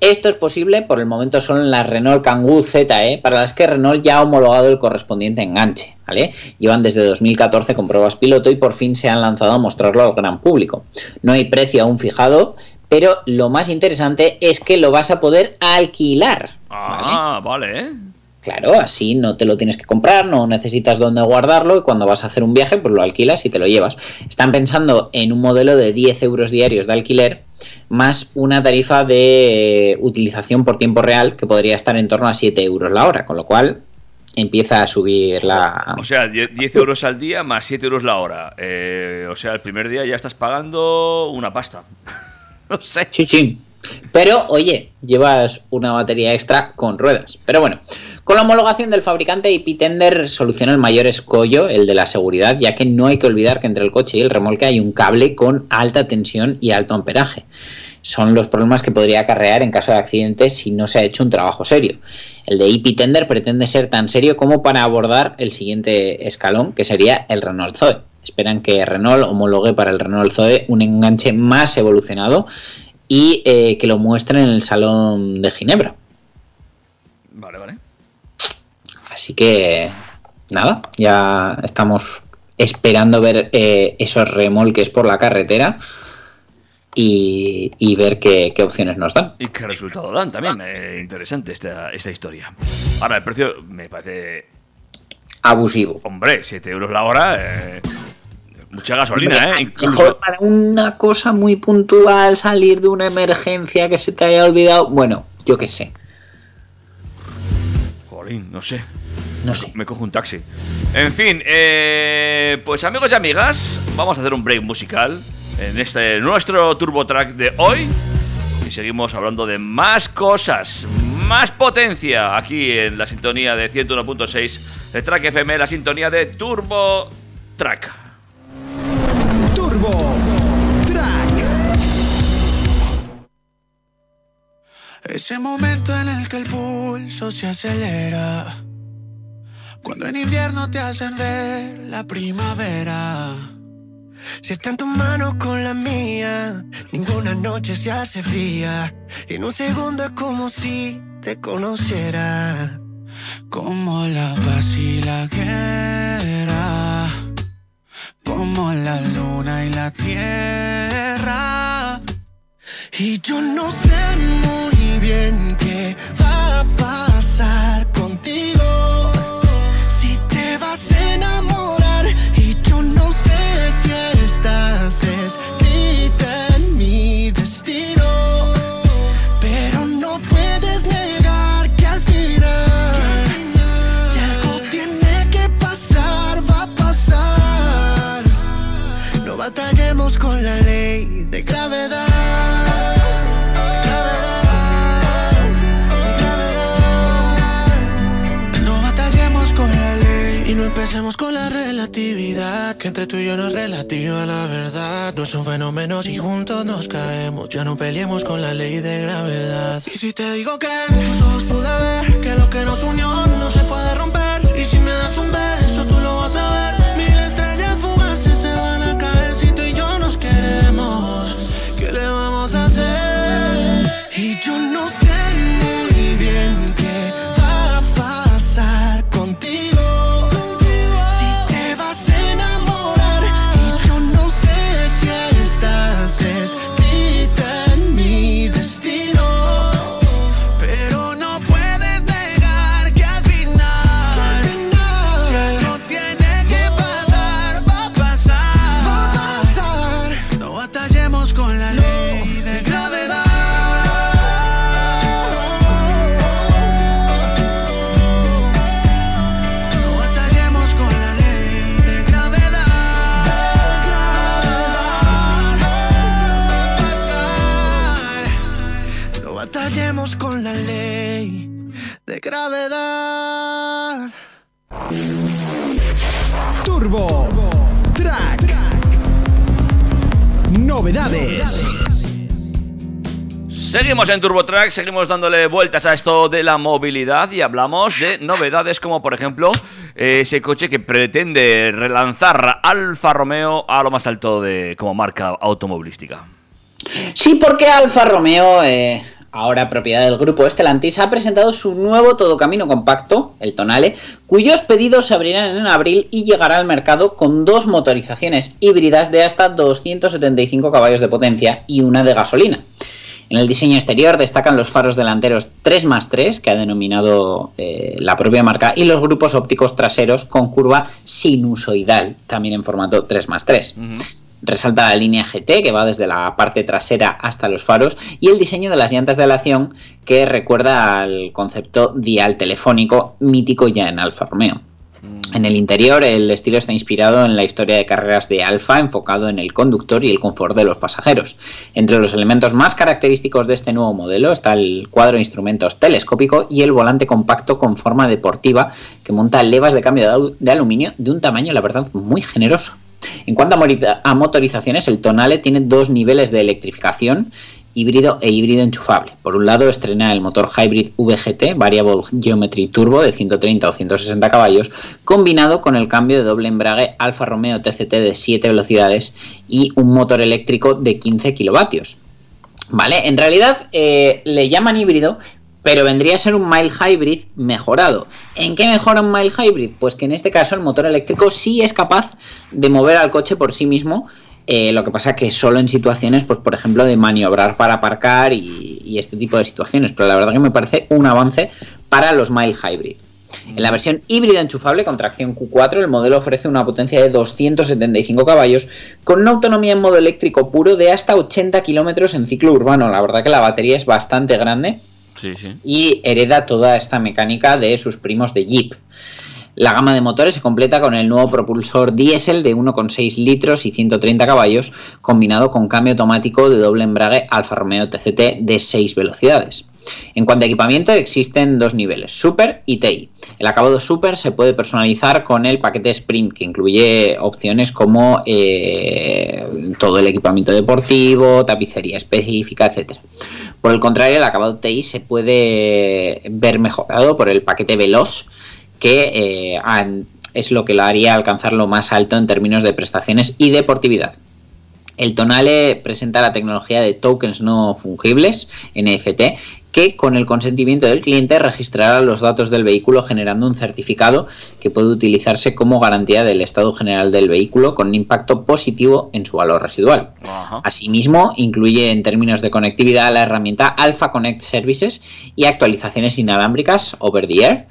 Esto es posible, por el momento son las Renault Kangoo ZE, para las que Renault ya ha homologado el correspondiente enganche, ¿vale? Llevan desde 2014 con pruebas piloto y por fin se han lanzado a mostrarlo al gran público. No hay precio aún fijado, pero lo más interesante es que lo vas a poder alquilar. ¿vale? Ah, vale, ¿eh? Claro, así no te lo tienes que comprar, no necesitas dónde guardarlo y cuando vas a hacer un viaje pues lo alquilas y te lo llevas. Están pensando en un modelo de 10 euros diarios de alquiler más una tarifa de eh, utilización por tiempo real que podría estar en torno a 7 euros la hora, con lo cual empieza a subir la... O sea, 10 10 euros al día más 7 euros la hora. Eh, o sea, el primer día ya estás pagando una pasta. no sé. Sí, sí. Pero, oye, llevas una batería extra con ruedas. Pero bueno, con la homologación del fabricante, IP Tender soluciona el mayor escollo, el de la seguridad, ya que no hay que olvidar que entre el coche y el remolque hay un cable con alta tensión y alto amperaje. Son los problemas que podría acarrear en caso de accidente si no se ha hecho un trabajo serio. El de IP Tender pretende ser tan serio como para abordar el siguiente escalón, que sería el Renault Zoe. Esperan que Renault homologue para el Renault Zoe un enganche más evolucionado y eh, que lo muestren en el Salón de Ginebra. Así que nada, ya estamos esperando ver eh, esos remolques por la carretera y, y ver qué, qué opciones nos dan. ¿Y qué resultado dan también? Eh, interesante esta, esta historia. Ahora, el precio me parece. Abusivo. Hombre, 7 euros la hora. eh, mucha gasolina, ¿eh? Mejor Incluso. para una cosa muy puntual, salir de una emergencia que se te haya olvidado. Bueno, yo qué sé, Jolín, no sé. No sé. Me cojo un taxi. En fin, eh, pues amigos y amigas, vamos a hacer un break musical en este nuestro Turbo Track de hoy. Y seguimos hablando de más cosas, más potencia aquí en la sintonía de 101.6 de Track FM, la sintonía de Turbo Track. Turbo Track. Ese momento en el que el pulso se acelera. Cuando en invierno te hacen ver la primavera. Si está en tus manos con la mía, ninguna noche se hace fría. En un segundo es como si te conociera. Como la paz y la guerra. Como la luna y la tierra. Y yo no sé muy bien qué va a pasar contigo. Empecemos con la relatividad. Que entre tú y yo no es relativa la verdad. No son fenómenos y juntos nos caemos. Ya no peleemos con la ley de gravedad. Y si te digo que en tus ojos pude ver que lo que nos unió no se puede romper. Y si me das un beso, tú lo vas a ver. la. Novedades. Seguimos en TurboTrack, seguimos dándole vueltas a esto de la movilidad y hablamos de novedades como por ejemplo ese coche que pretende relanzar Alfa Romeo a lo más alto de como marca automovilística. Sí, porque Alfa Romeo, eh, ahora propiedad del grupo Stellantis, ha presentado su nuevo todocamino compacto, el Tonale, cuyos pedidos se abrirán en abril y llegará al mercado con dos motorizaciones híbridas de hasta 275 caballos de potencia y una de gasolina. En el diseño exterior destacan los faros delanteros 3x3, que ha denominado eh, la propia marca, y los grupos ópticos traseros con curva sinusoidal, también en formato 3x3. Resalta la línea GT, que va desde la parte trasera hasta los faros, y el diseño de las llantas de aleación, que recuerda al concepto dial telefónico mítico ya en Alfa Romeo. En el interior, el estilo está inspirado en la historia de carreras de Alfa, enfocado en el conductor y el confort de los pasajeros. Entre los elementos más característicos de este nuevo modelo está el cuadro de instrumentos telescópico y el volante compacto con forma deportiva que monta levas de cambio de aluminio de un tamaño, la verdad, muy generoso. En cuanto a motorizaciones, el Tonale tiene dos niveles de electrificación híbrido e híbrido enchufable. Por un lado, estrena el motor Hybrid VGT Variable Geometry Turbo de 130 o 160 caballos, combinado con el cambio de doble embrague Alfa Romeo TCT de 7 velocidades y un motor eléctrico de 15 kilovatios. ¿Vale? En realidad eh, le llaman híbrido, pero vendría a ser un mild hybrid mejorado. ¿En qué mejora un mild hybrid? Pues que en este caso el motor eléctrico sí es capaz de mover al coche por sí mismo. eh, lo que pasa que solo en situaciones, pues por ejemplo, de maniobrar para aparcar y, este tipo de situaciones. Pero la verdad que me parece un avance para los mild hybrid. En la versión híbrida enchufable con tracción Q4, el modelo ofrece una potencia de 275 caballos con una autonomía en modo eléctrico puro de hasta 80 kilómetros en ciclo urbano. La verdad que la batería es bastante grande Y hereda toda esta mecánica de sus primos de Jeep. La gama de motores se completa con el nuevo propulsor diésel de 1,6 litros y 130 caballos, combinado con cambio automático de doble embrague Alfa Romeo TCT de 6 velocidades. En cuanto a equipamiento, existen dos niveles, Super y TI. El acabado Super se puede personalizar con el paquete Sprint, que incluye opciones como eh, todo el equipamiento deportivo, tapicería específica, etc. Por el contrario, el acabado TI se puede ver mejorado por el paquete Veloz, que eh, es lo que lo haría alcanzar lo más alto en términos de prestaciones y deportividad. El Tonale presenta la tecnología de tokens no fungibles, NFT, que con el consentimiento del cliente registrará los datos del vehículo generando un certificado que puede utilizarse como garantía del estado general del vehículo con un impacto positivo en su valor residual. Ajá. Asimismo, incluye en términos de conectividad la herramienta Alpha Connect Services y actualizaciones inalámbricas over the air,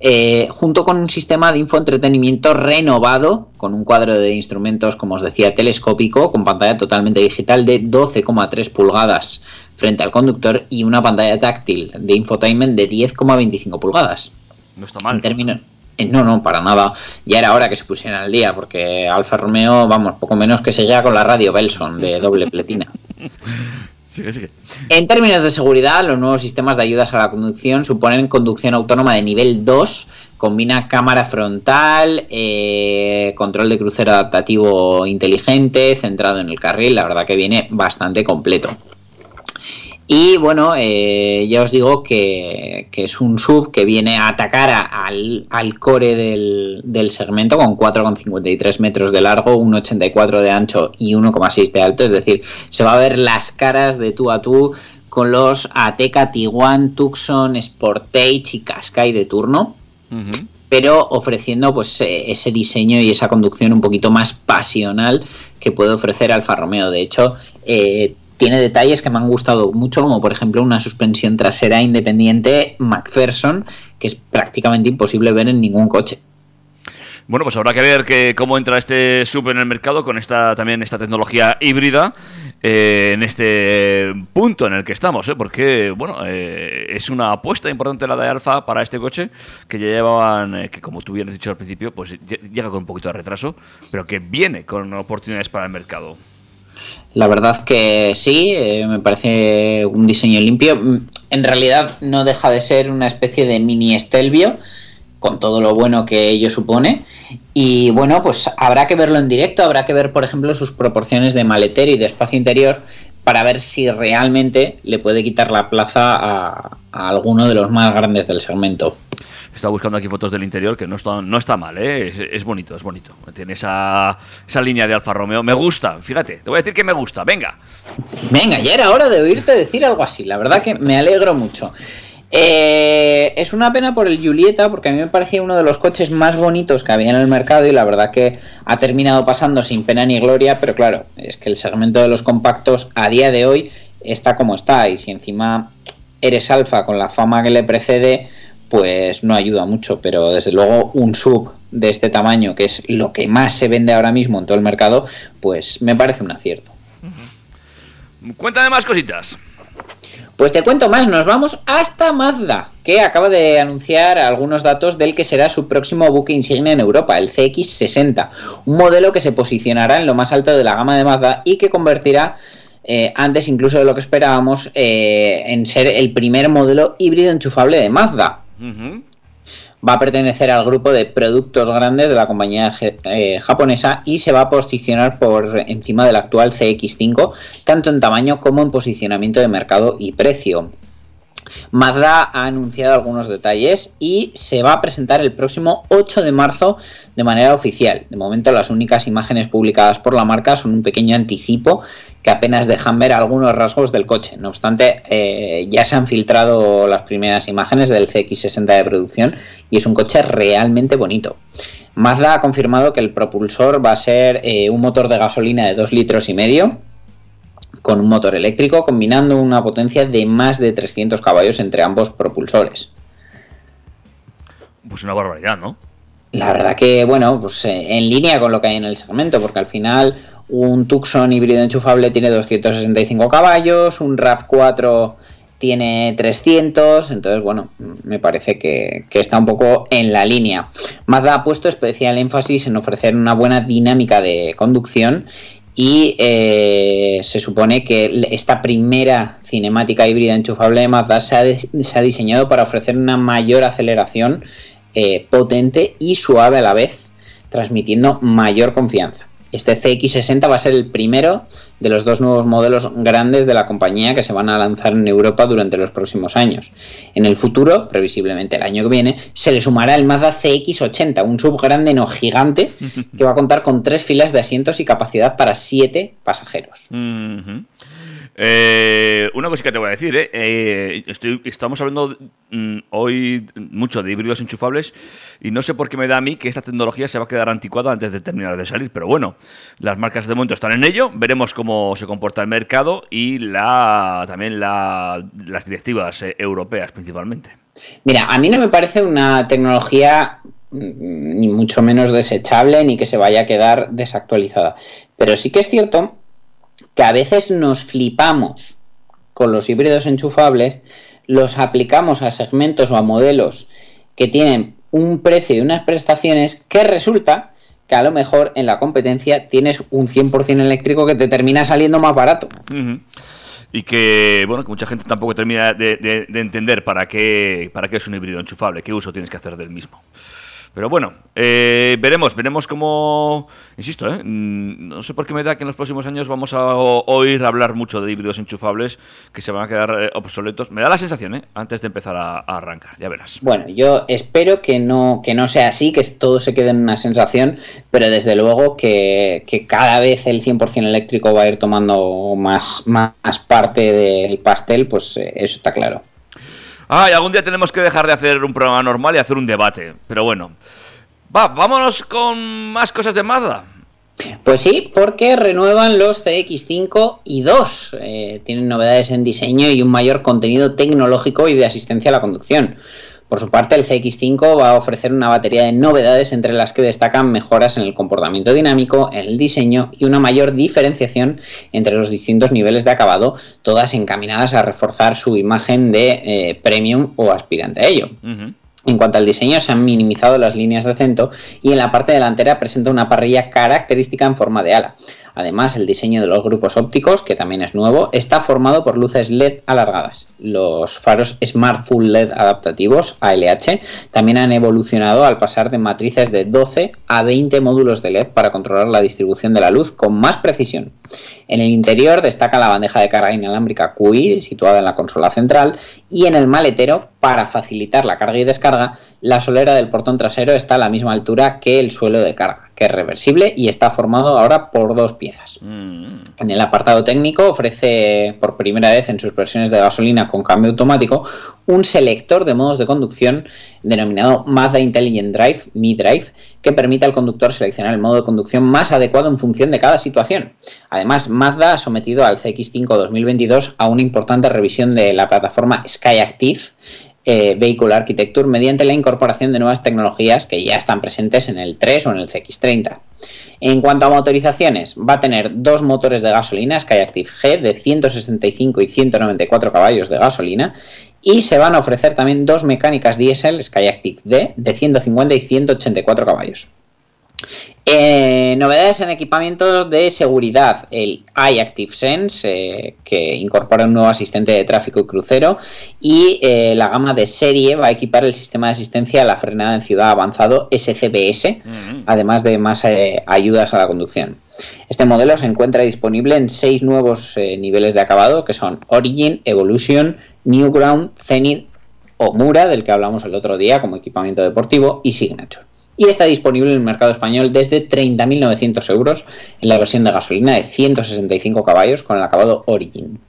eh, junto con un sistema de infoentretenimiento renovado, con un cuadro de instrumentos, como os decía, telescópico, con pantalla totalmente digital de 12,3 pulgadas frente al conductor y una pantalla táctil de infotainment de 10,25 pulgadas. No está mal. En términos. eh, No, no, para nada. Ya era hora que se pusieran al día, porque Alfa Romeo, vamos, poco menos que se llega con la radio Belson de doble pletina. En términos de seguridad, los nuevos sistemas de ayudas a la conducción suponen conducción autónoma de nivel 2, combina cámara frontal, eh, control de crucero adaptativo inteligente, centrado en el carril, la verdad que viene bastante completo. Y bueno, eh, ya os digo que, que es un sub que viene a atacar a- al, al core del, del segmento con 4,53 metros de largo, 1,84 de ancho y 1,6 de alto. Es decir, se va a ver las caras de tú a tú con los Ateca Tiguan, Tucson, Sportage y Qashqai de turno pero ofreciendo pues eh, ese diseño y esa conducción un poquito más pasional que puede ofrecer Alfa Romeo. De hecho, eh, tiene detalles que me han gustado mucho, como por ejemplo una suspensión trasera independiente McPherson, que es prácticamente imposible ver en ningún coche. Bueno, pues habrá que ver que cómo entra este sub en el mercado con esta también esta tecnología híbrida eh, en este punto en el que estamos, ¿eh? porque bueno, eh, es una apuesta importante la de Alfa para este coche que ya llevaban, eh, que como tú bien has dicho al principio, pues lle- llega con un poquito de retraso, pero que viene con oportunidades para el mercado. La verdad que sí, eh, me parece un diseño limpio. Mm, En realidad no deja de ser una especie de mini Stelvio, con todo lo bueno que ello supone. Y bueno, pues habrá que verlo en directo, habrá que ver, por ejemplo, sus proporciones de maletero y de espacio interior para ver si realmente le puede quitar la plaza a alguno de los más grandes del segmento. Está buscando aquí fotos del interior que no está, no está mal, ¿eh? es, es bonito, es bonito. Tiene esa, esa línea de Alfa Romeo. Me gusta, fíjate, te voy a decir que me gusta, venga. Venga, ya era hora de oírte decir algo así. La verdad que me alegro mucho. Eh, es una pena por el Julieta, porque a mí me parecía uno de los coches más bonitos que había en el mercado y la verdad que ha terminado pasando sin pena ni gloria, pero claro, es que el segmento de los compactos a día de hoy está como está y si encima eres alfa con la fama que le precede, pues no ayuda mucho, pero desde luego un sub de este tamaño, que es lo que más se vende ahora mismo en todo el mercado, pues me parece un acierto. Cuéntame más cositas. Pues te cuento más, nos vamos hasta Mazda, que acaba de anunciar algunos datos del que será su próximo buque insignia en Europa, el CX60, un modelo que se posicionará en lo más alto de la gama de Mazda y que convertirá, eh, antes incluso de lo que esperábamos, eh, en ser el primer modelo híbrido enchufable de Mazda. Va a pertenecer al grupo de productos grandes de la compañía eh, japonesa y se va a posicionar por encima del actual CX5, tanto en tamaño como en posicionamiento de mercado y precio. Mazda ha anunciado algunos detalles y se va a presentar el próximo 8 de marzo de manera oficial. De momento las únicas imágenes publicadas por la marca son un pequeño anticipo que apenas dejan ver algunos rasgos del coche. No obstante, eh, ya se han filtrado las primeras imágenes del CX60 de producción y es un coche realmente bonito. Mazda ha confirmado que el propulsor va a ser eh, un motor de gasolina de 2 litros y medio con un motor eléctrico combinando una potencia de más de 300 caballos entre ambos propulsores. Pues una barbaridad, ¿no? La verdad que, bueno, pues eh, en línea con lo que hay en el segmento, porque al final un Tucson híbrido enchufable tiene 265 caballos, un RAV4 tiene 300, entonces, bueno, me parece que, está un poco en la línea. Mazda ha puesto especial énfasis en ofrecer una buena dinámica de conducción y eh, se supone que esta primera cinemática híbrida enchufable de Mazda se ha, de- se ha diseñado para ofrecer una mayor aceleración eh, potente y suave a la vez, transmitiendo mayor confianza. Este CX60 va a ser el primero de los dos nuevos modelos grandes de la compañía que se van a lanzar en Europa durante los próximos años. En el futuro, previsiblemente el año que viene, se le sumará el Mazda CX80, un sub grande no gigante que va a contar con tres filas de asientos y capacidad para siete pasajeros. Eh, una cosita que te voy a decir, ¿eh? Eh, estoy- estamos hablando mm, hoy mucho de híbridos enchufables y no sé por qué me da a mí que esta tecnología se va a quedar anticuada antes de terminar de salir, pero bueno, las marcas de momento están en ello, veremos cómo se comporta el mercado y la también la- las directivas eh, europeas principalmente. Mira, a mí no me parece una tecnología mm, ni mucho menos desechable ni que se vaya a quedar desactualizada. Pero sí que es cierto que a veces nos flipamos con los híbridos enchufables, los aplicamos a segmentos o a modelos que tienen un precio y unas prestaciones que resulta que a lo mejor en la competencia tienes un 100% eléctrico que te termina saliendo más barato. Y que, bueno, que mucha gente tampoco termina de, de- de entender para qué, para qué es un híbrido enchufable, qué uso tienes que hacer del mismo. Pero bueno, eh, veremos, veremos cómo, insisto, ¿eh? Mm, no sé por qué me da que en los próximos años vamos a oír hablar mucho de híbridos enchufables que se van a quedar eh, obsoletos. Me da la sensación, ¿eh? Antes de empezar a, a arrancar, ya verás. Bueno, yo espero que no, que no sea así, que todo se quede en una sensación, pero desde luego que, que cada vez el 100% eléctrico va a ir tomando más, más parte del pastel, pues eh, eso está claro. Ay, algún día tenemos que dejar de hacer un programa normal y hacer un debate, pero bueno. Va, vámonos con más cosas de Mazda. Pues sí, porque renuevan los CX5 y 2. Eh, tienen novedades en diseño y un mayor contenido tecnológico y de asistencia a la conducción. Por su parte, el CX5 va a ofrecer una batería de novedades entre las que destacan mejoras en el comportamiento dinámico, en el diseño y una mayor diferenciación entre los distintos niveles de acabado, todas encaminadas a reforzar su imagen de eh, premium o aspirante a ello. En cuanto al diseño, se han minimizado las líneas de acento y en la parte delantera presenta una parrilla característica en forma de ala. Además, el diseño de los grupos ópticos, que también es nuevo, está formado por luces LED alargadas. Los faros Smart Full LED adaptativos, ALH, también han evolucionado al pasar de matrices de 12 a 20 módulos de LED para controlar la distribución de la luz con más precisión. En el interior destaca la bandeja de carga inalámbrica QI situada en la consola central y en el maletero, para facilitar la carga y descarga, la solera del portón trasero está a la misma altura que el suelo de carga, que es reversible y está formado ahora por dos piezas. Mm. En el apartado técnico ofrece por primera vez en sus versiones de gasolina con cambio automático un selector de modos de conducción denominado Mazda Intelligent Drive, Mi Drive, que permite al conductor seleccionar el modo de conducción más adecuado en función de cada situación. Además, Mazda ha sometido al CX5 2022 a una importante revisión de la plataforma Skyactiv eh, Vehicle Architecture mediante la incorporación de nuevas tecnologías que ya están presentes en el 3 o en el CX30. En cuanto a motorizaciones, va a tener dos motores de gasolina Skyactiv G de 165 y 194 caballos de gasolina y se van a ofrecer también dos mecánicas diésel Skyactiv D de 150 y 184 caballos. Eh, novedades en equipamiento de seguridad, el iActive Sense, eh, que incorpora un nuevo asistente de tráfico y crucero, y eh, la gama de serie va a equipar el sistema de asistencia a la frenada en ciudad avanzado SCBS, además de más ayudas a la conducción. Este modelo se encuentra disponible en seis nuevos niveles de acabado, que son Origin, Evolution, Newground, Zenith o Mura, del que hablamos el otro día como equipamiento deportivo, y Signature y está disponible en el mercado español desde 30.900 euros en la versión de gasolina de 165 caballos con el acabado Origin.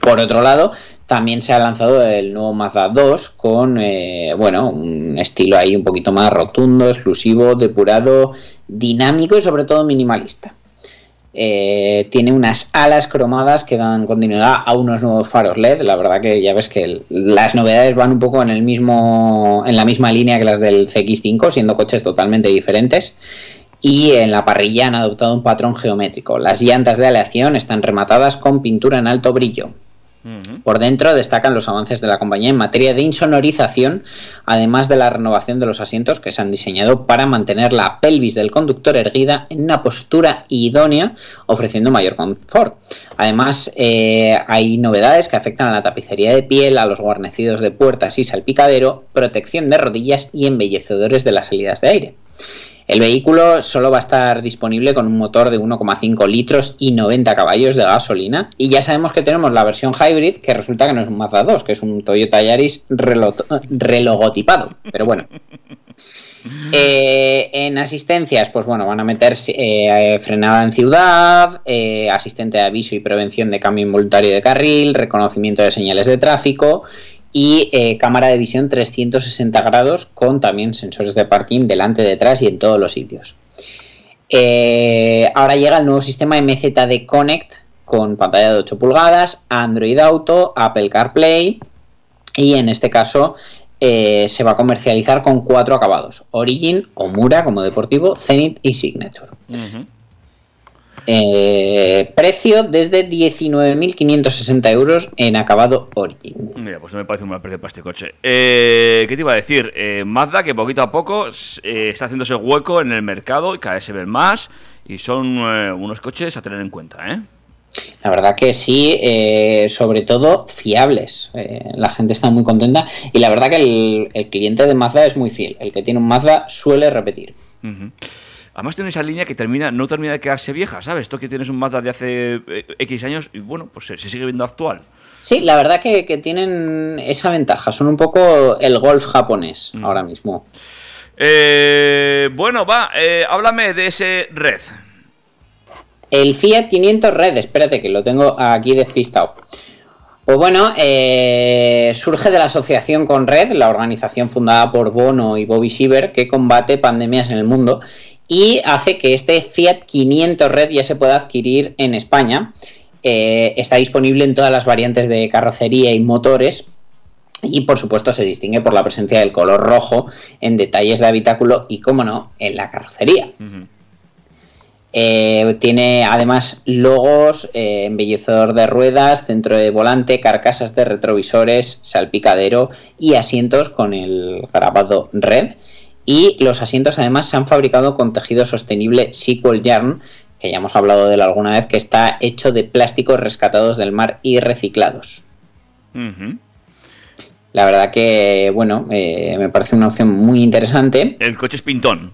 Por otro lado, también se ha lanzado el nuevo Mazda 2 con eh, bueno, un estilo ahí un poquito más rotundo, exclusivo, depurado, dinámico y sobre todo minimalista. Eh, tiene unas alas cromadas que dan continuidad a unos nuevos faros LED. La verdad que ya ves que las novedades van un poco en el mismo, en la misma línea que las del CX5, siendo coches totalmente diferentes. Y en la parrilla han adoptado un patrón geométrico. Las llantas de aleación están rematadas con pintura en alto brillo. Por dentro destacan los avances de la compañía en materia de insonorización, además de la renovación de los asientos que se han diseñado para mantener la pelvis del conductor erguida en una postura idónea, ofreciendo mayor confort. Además, eh, hay novedades que afectan a la tapicería de piel, a los guarnecidos de puertas y salpicadero, protección de rodillas y embellecedores de las salidas de aire. El vehículo solo va a estar disponible con un motor de 1,5 litros y 90 caballos de gasolina. Y ya sabemos que tenemos la versión hybrid, que resulta que no es un Mazda 2, que es un Toyota Yaris relo- relogotipado. Pero bueno. Eh, en asistencias, pues bueno, van a meter eh, frenada en ciudad, eh, asistente de aviso y prevención de cambio involuntario de carril, reconocimiento de señales de tráfico y eh, cámara de visión 360 grados con también sensores de parking delante, detrás y en todos los sitios. Eh, ahora llega el nuevo sistema MZD Connect con pantalla de 8 pulgadas, Android Auto, Apple CarPlay y en este caso eh, se va a comercializar con cuatro acabados: Origin, Omura como deportivo, Zenith y Signature. Eh, precio desde 19.560 euros en acabado Origin. Mira, pues no me parece un mal precio para este coche. Eh, ¿Qué te iba a decir? Eh, Mazda, que poquito a poco eh, está haciéndose hueco en el mercado y cada vez se ven más. Y son unos coches a tener en cuenta, ¿eh? La verdad que sí, eh, sobre todo fiables. Eh, la gente está muy contenta y la verdad que el, el cliente de Mazda es muy fiel. El que tiene un Mazda suele repetir. Además tiene esa línea que termina, no termina de quedarse vieja, ¿sabes? Esto que tienes un Mazda de hace eh, X años y bueno, pues se, se sigue viendo actual. Sí, la verdad que, que tienen esa ventaja. Son un poco el golf japonés ahora mismo. Eh, bueno, va, eh, háblame de ese Red. El Fiat 500 Red, espérate que lo tengo aquí despistado. Pues bueno, eh, surge de la asociación con Red, la organización fundada por Bono y Bobby Sieber que combate pandemias en el mundo y hace que este Fiat 500 Red ya se pueda adquirir en España. Eh, está disponible en todas las variantes de carrocería y motores y por supuesto se distingue por la presencia del color rojo en detalles de habitáculo y, como no, en la carrocería. Eh, tiene además logos, eh, embellecedor de ruedas, centro de volante, carcasas de retrovisores, salpicadero y asientos con el grabado red. Y los asientos además se han fabricado con tejido sostenible Sequel Yarn, que ya hemos hablado de él alguna vez, que está hecho de plásticos rescatados del mar y reciclados. La verdad que, bueno, eh, me parece una opción muy interesante. El coche es pintón.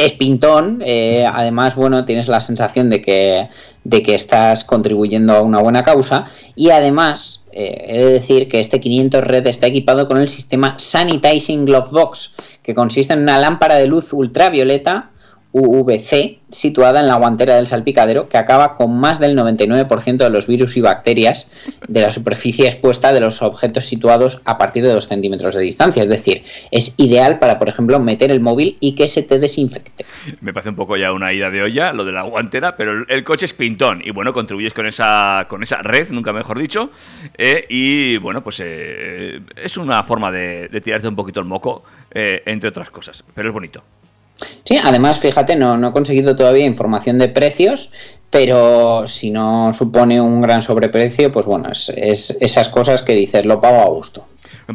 Es pintón, eh, además, bueno, tienes la sensación de que, de que estás contribuyendo a una buena causa y además, eh, he de decir que este 500 Red está equipado con el sistema Sanitizing Glove Box, que consiste en una lámpara de luz ultravioleta UVC situada en la guantera del salpicadero que acaba con más del 99% de los virus y bacterias de la superficie expuesta de los objetos situados a partir de 2 centímetros de distancia. Es decir, es ideal para, por ejemplo, meter el móvil y que se te desinfecte. Me parece un poco ya una ida de olla, lo de la guantera, pero el, coche es pintón. Y bueno, contribuyes con esa, con esa red, nunca mejor dicho. eh, y bueno, pues eh, es una forma de, de tirarte un poquito el moco, eh, entre otras cosas. Pero es bonito. Sí, además, fíjate, no, no he conseguido todavía información de precios, pero si no supone un gran sobreprecio, pues bueno, es, es esas cosas que dices, lo pago a gusto.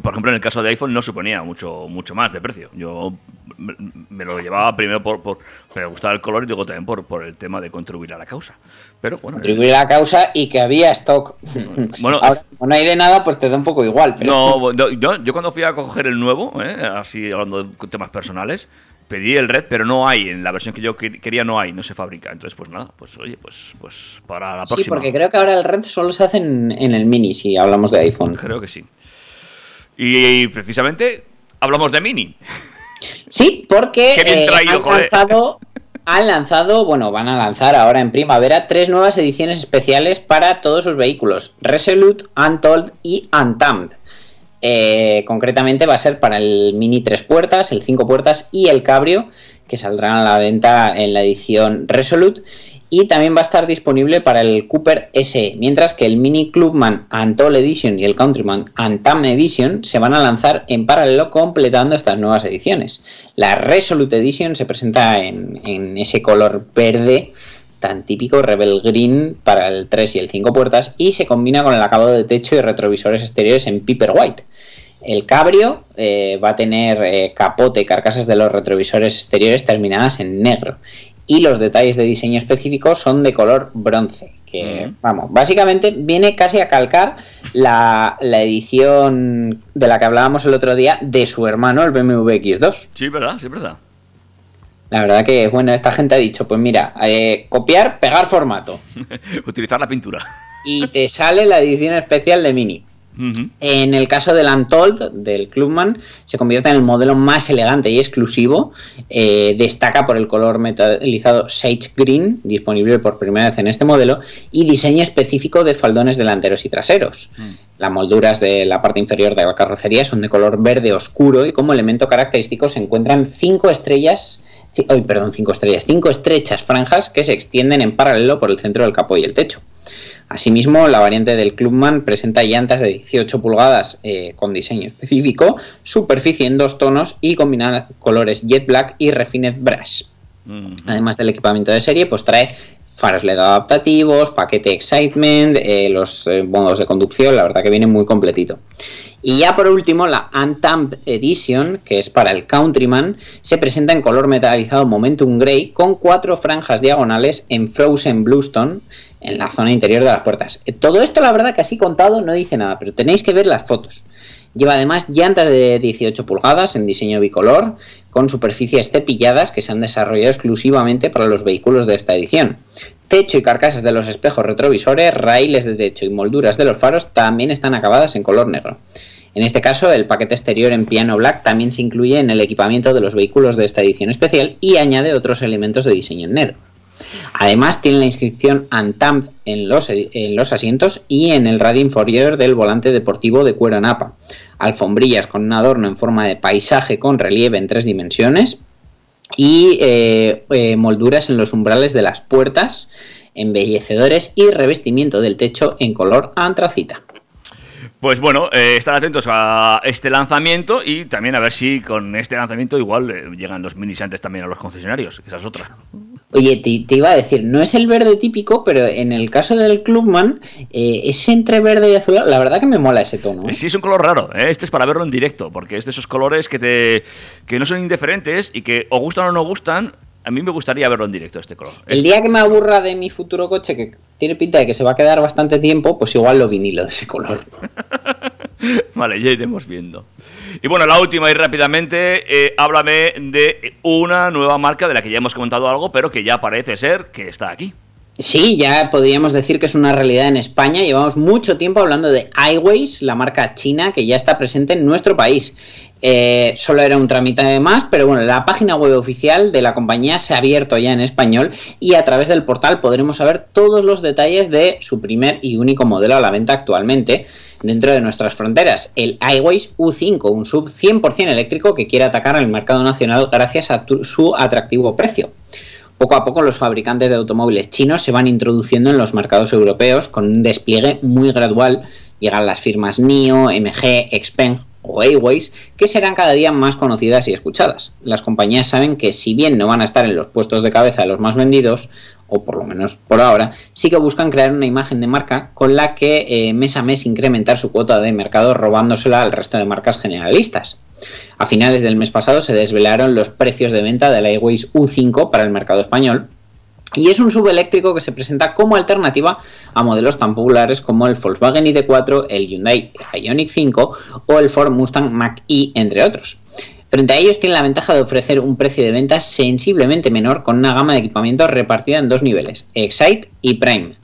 Por ejemplo, en el caso de iPhone no suponía mucho, mucho más de precio. Yo me- lo llevaba primero por, por me gustaba el color y luego también por, por el tema de contribuir a la causa. Pero bueno, Contribuir a la causa y que había stock. Bueno, Ahora, no hay de nada, pues te da un poco igual. Pero... No, yo, yo cuando fui a coger el nuevo, ¿eh? así hablando de temas personales, pedí el red, pero no hay, en la versión que yo que- quería no hay, no se fabrica. Entonces, pues nada, pues oye, pues, pues para la Sí, próxima. porque creo que ahora el red solo se hace en, en el mini, si hablamos de iPhone. Creo que sí. Y, precisamente hablamos de Mini. Sí, porque Qué bien eh, han, joder. lanzado, han lanzado, bueno, van a lanzar ahora en primavera tres nuevas ediciones especiales para todos sus vehículos: Resolute, Untold y Untamed. Eh, concretamente va a ser para el Mini 3 puertas, el 5 puertas y el Cabrio, que saldrán a la venta en la edición Resolute. Y también va a estar disponible para el Cooper SE, mientras que el Mini Clubman Untold Edition y el Countryman Untamed Edition se van a lanzar en paralelo completando estas nuevas ediciones. La Resolute Edition se presenta en, en ese color verde tan típico Rebel Green para el 3 y el 5 puertas y se combina con el acabado de techo y retrovisores exteriores en Piper White. El Cabrio eh, va a tener eh, capote y carcasas de los retrovisores exteriores terminadas en negro y los detalles de diseño específico son de color bronce. Que, vamos, básicamente viene casi a calcar la, la edición de la que hablábamos el otro día de su hermano, el BMW X2. Sí, verdad, sí, verdad. La verdad que, bueno, esta gente ha dicho, pues mira, eh, copiar, pegar formato. Utilizar la pintura. Y te sale la edición especial de Mini. En el caso del Untold, del Clubman, se convierte en el modelo más elegante y exclusivo. Eh, destaca por el color metalizado Sage Green, disponible por primera vez en este modelo, y diseño específico de faldones delanteros y traseros. Las molduras de la parte inferior de la carrocería son de color verde oscuro y como elemento característico se encuentran cinco estrellas. Ay, perdón, cinco estrellas, cinco estrechas franjas que se extienden en paralelo por el centro del capó y el techo. Asimismo, la variante del Clubman presenta llantas de 18 pulgadas eh, con diseño específico, superficie en dos tonos y combina colores Jet Black y Refined Brush. Ujú. Además del equipamiento de serie, pues trae faros LED adaptativos, paquete Excitement, eh, los eh, modos de conducción, la verdad que viene muy completito. Y ya por último, la Untamed Edition, que es para el Countryman, se presenta en color metalizado Momentum Grey con cuatro franjas diagonales en Frozen Bluestone en la zona interior de las puertas. Todo esto, la verdad, que así contado no dice nada, pero tenéis que ver las fotos. Lleva además llantas de 18 pulgadas en diseño bicolor, con superficies cepilladas que se han desarrollado exclusivamente para los vehículos de esta edición. Techo y carcasas de los espejos retrovisores, raíles de techo y molduras de los faros también están acabadas en color negro. En este caso, el paquete exterior en piano black también se incluye en el equipamiento de los vehículos de esta edición especial y añade otros elementos de diseño en negro. Además, tiene la inscripción los, en los asientos y en el radio inferior del volante deportivo de cuero napa. Alfombrillas con un adorno en forma de paisaje con relieve en tres dimensiones y eh, eh, molduras en los umbrales de las puertas, embellecedores y revestimiento del techo en color antracita. Pues bueno, eh, estar atentos a este lanzamiento y también a ver si con este lanzamiento igual eh, llegan los minis antes también a los concesionarios. Esa es otra. Oye, te, te iba a decir, no es el verde típico, pero en el caso del Clubman, eh, ese entre verde y azul, la verdad que me mola ese tono. ¿eh? Sí, es un color raro. Este es para verlo en directo, porque es de esos colores que te que no son indiferentes y que o gustan o no gustan, A mí me gustaría verlo en directo este color. El día que me aburra de mi futuro coche, que tiene pinta de que se va a quedar bastante tiempo, pues igual lo vinilo de ese color. Vale, ya iremos viendo. Y bueno, la última y rápidamente, eh, háblame de una nueva marca de la que ya hemos comentado algo, pero que ya parece ser que está aquí. Sí, ya podríamos decir que es una realidad en España. Llevamos mucho tiempo hablando de iWays, la marca china que ya está presente en nuestro país. Eh, solo era un trámite más, pero bueno, la página web oficial de la compañía se ha abierto ya en español y a través del portal podremos saber todos los detalles de su primer y único modelo a la venta actualmente dentro de nuestras fronteras, el iWays U5, un sub 100% eléctrico que quiere atacar al mercado nacional gracias a su atractivo precio. Poco a poco los fabricantes de automóviles chinos se van introduciendo en los mercados europeos con un despliegue muy gradual. Llegan las firmas NIO, MG, Xpeng o Airways, que serán cada día más conocidas y escuchadas. Las compañías saben que si bien no van a estar en los puestos de cabeza de los más vendidos, o por lo menos por ahora, sí que buscan crear una imagen de marca con la que eh, mes a mes incrementar su cuota de mercado robándosela al resto de marcas generalistas. A finales del mes pasado se desvelaron los precios de venta del Airways U5 para el mercado español. Y es un subeléctrico que se presenta como alternativa a modelos tan populares como el Volkswagen ID4, el Hyundai Ioniq 5 o el Ford Mustang Mach-E, entre otros. Frente a ellos tiene la ventaja de ofrecer un precio de venta sensiblemente menor con una gama de equipamientos repartida en dos niveles, Excite y Prime.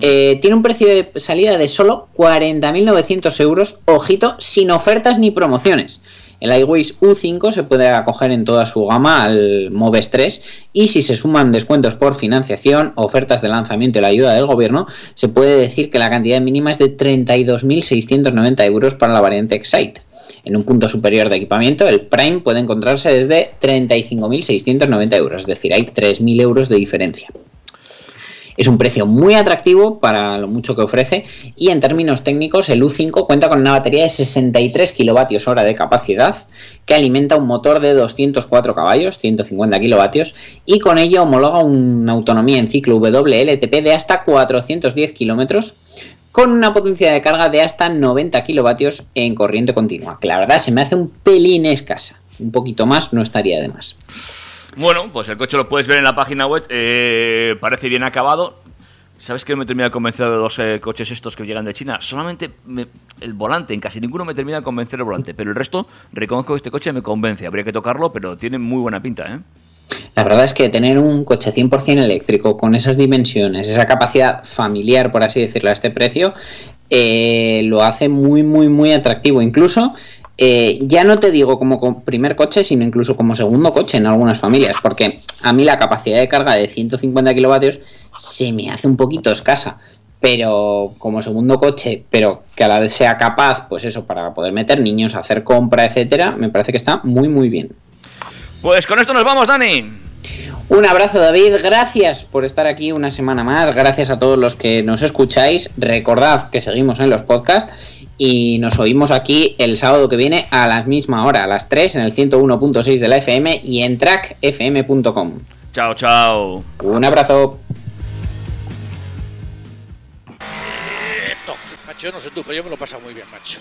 Eh, tiene un precio de salida de solo 40.900 euros, ojito, sin ofertas ni promociones. El iWays U5 se puede acoger en toda su gama al Moves 3 y si se suman descuentos por financiación, ofertas de lanzamiento y la ayuda del gobierno, se puede decir que la cantidad mínima es de 32.690 euros para la variante Excite. En un punto superior de equipamiento, el Prime puede encontrarse desde 35.690 euros, es decir, hay 3.000 euros de diferencia. Es un precio muy atractivo para lo mucho que ofrece y en términos técnicos el U5 cuenta con una batería de 63 kilovatios hora de capacidad que alimenta un motor de 204 caballos, 150 kilovatios y con ello homologa una autonomía en ciclo WLTP de hasta 410 kilómetros con una potencia de carga de hasta 90 kilovatios en corriente continua, que la verdad se me hace un pelín escasa. Un poquito más no estaría de más. Bueno, pues el coche lo puedes ver en la página web, eh, parece bien acabado. ¿Sabes que me termina de convencer de los eh, coches estos que llegan de China? Solamente me- el volante, en casi ninguno me termina de convencer el volante, pero el resto, reconozco que este coche me convence. Habría que tocarlo, pero tiene muy buena pinta, ¿eh? La verdad es que tener un coche 100% eléctrico con esas dimensiones, esa capacidad familiar, por así decirlo, a este precio, eh, lo hace muy, muy, muy atractivo. Incluso, eh, ya no te digo como co- primer coche, sino incluso como segundo coche en algunas familias, porque a mí la capacidad de carga de 150 kilovatios se me hace un poquito escasa. Pero como segundo coche, pero que a la vez sea capaz, pues eso, para poder meter niños, hacer compra, etcétera, me parece que está muy, muy bien. Pues con esto nos vamos, Dani. Un abrazo David, gracias por estar aquí una semana más, gracias a todos los que nos escucháis, recordad que seguimos en los podcasts y nos oímos aquí el sábado que viene a la misma hora, a las 3 en el 101.6 de la FM y en trackfm.com. Chao, chao. Un abrazo. Macho, yo no sé tú, pero yo me lo paso muy bien, macho.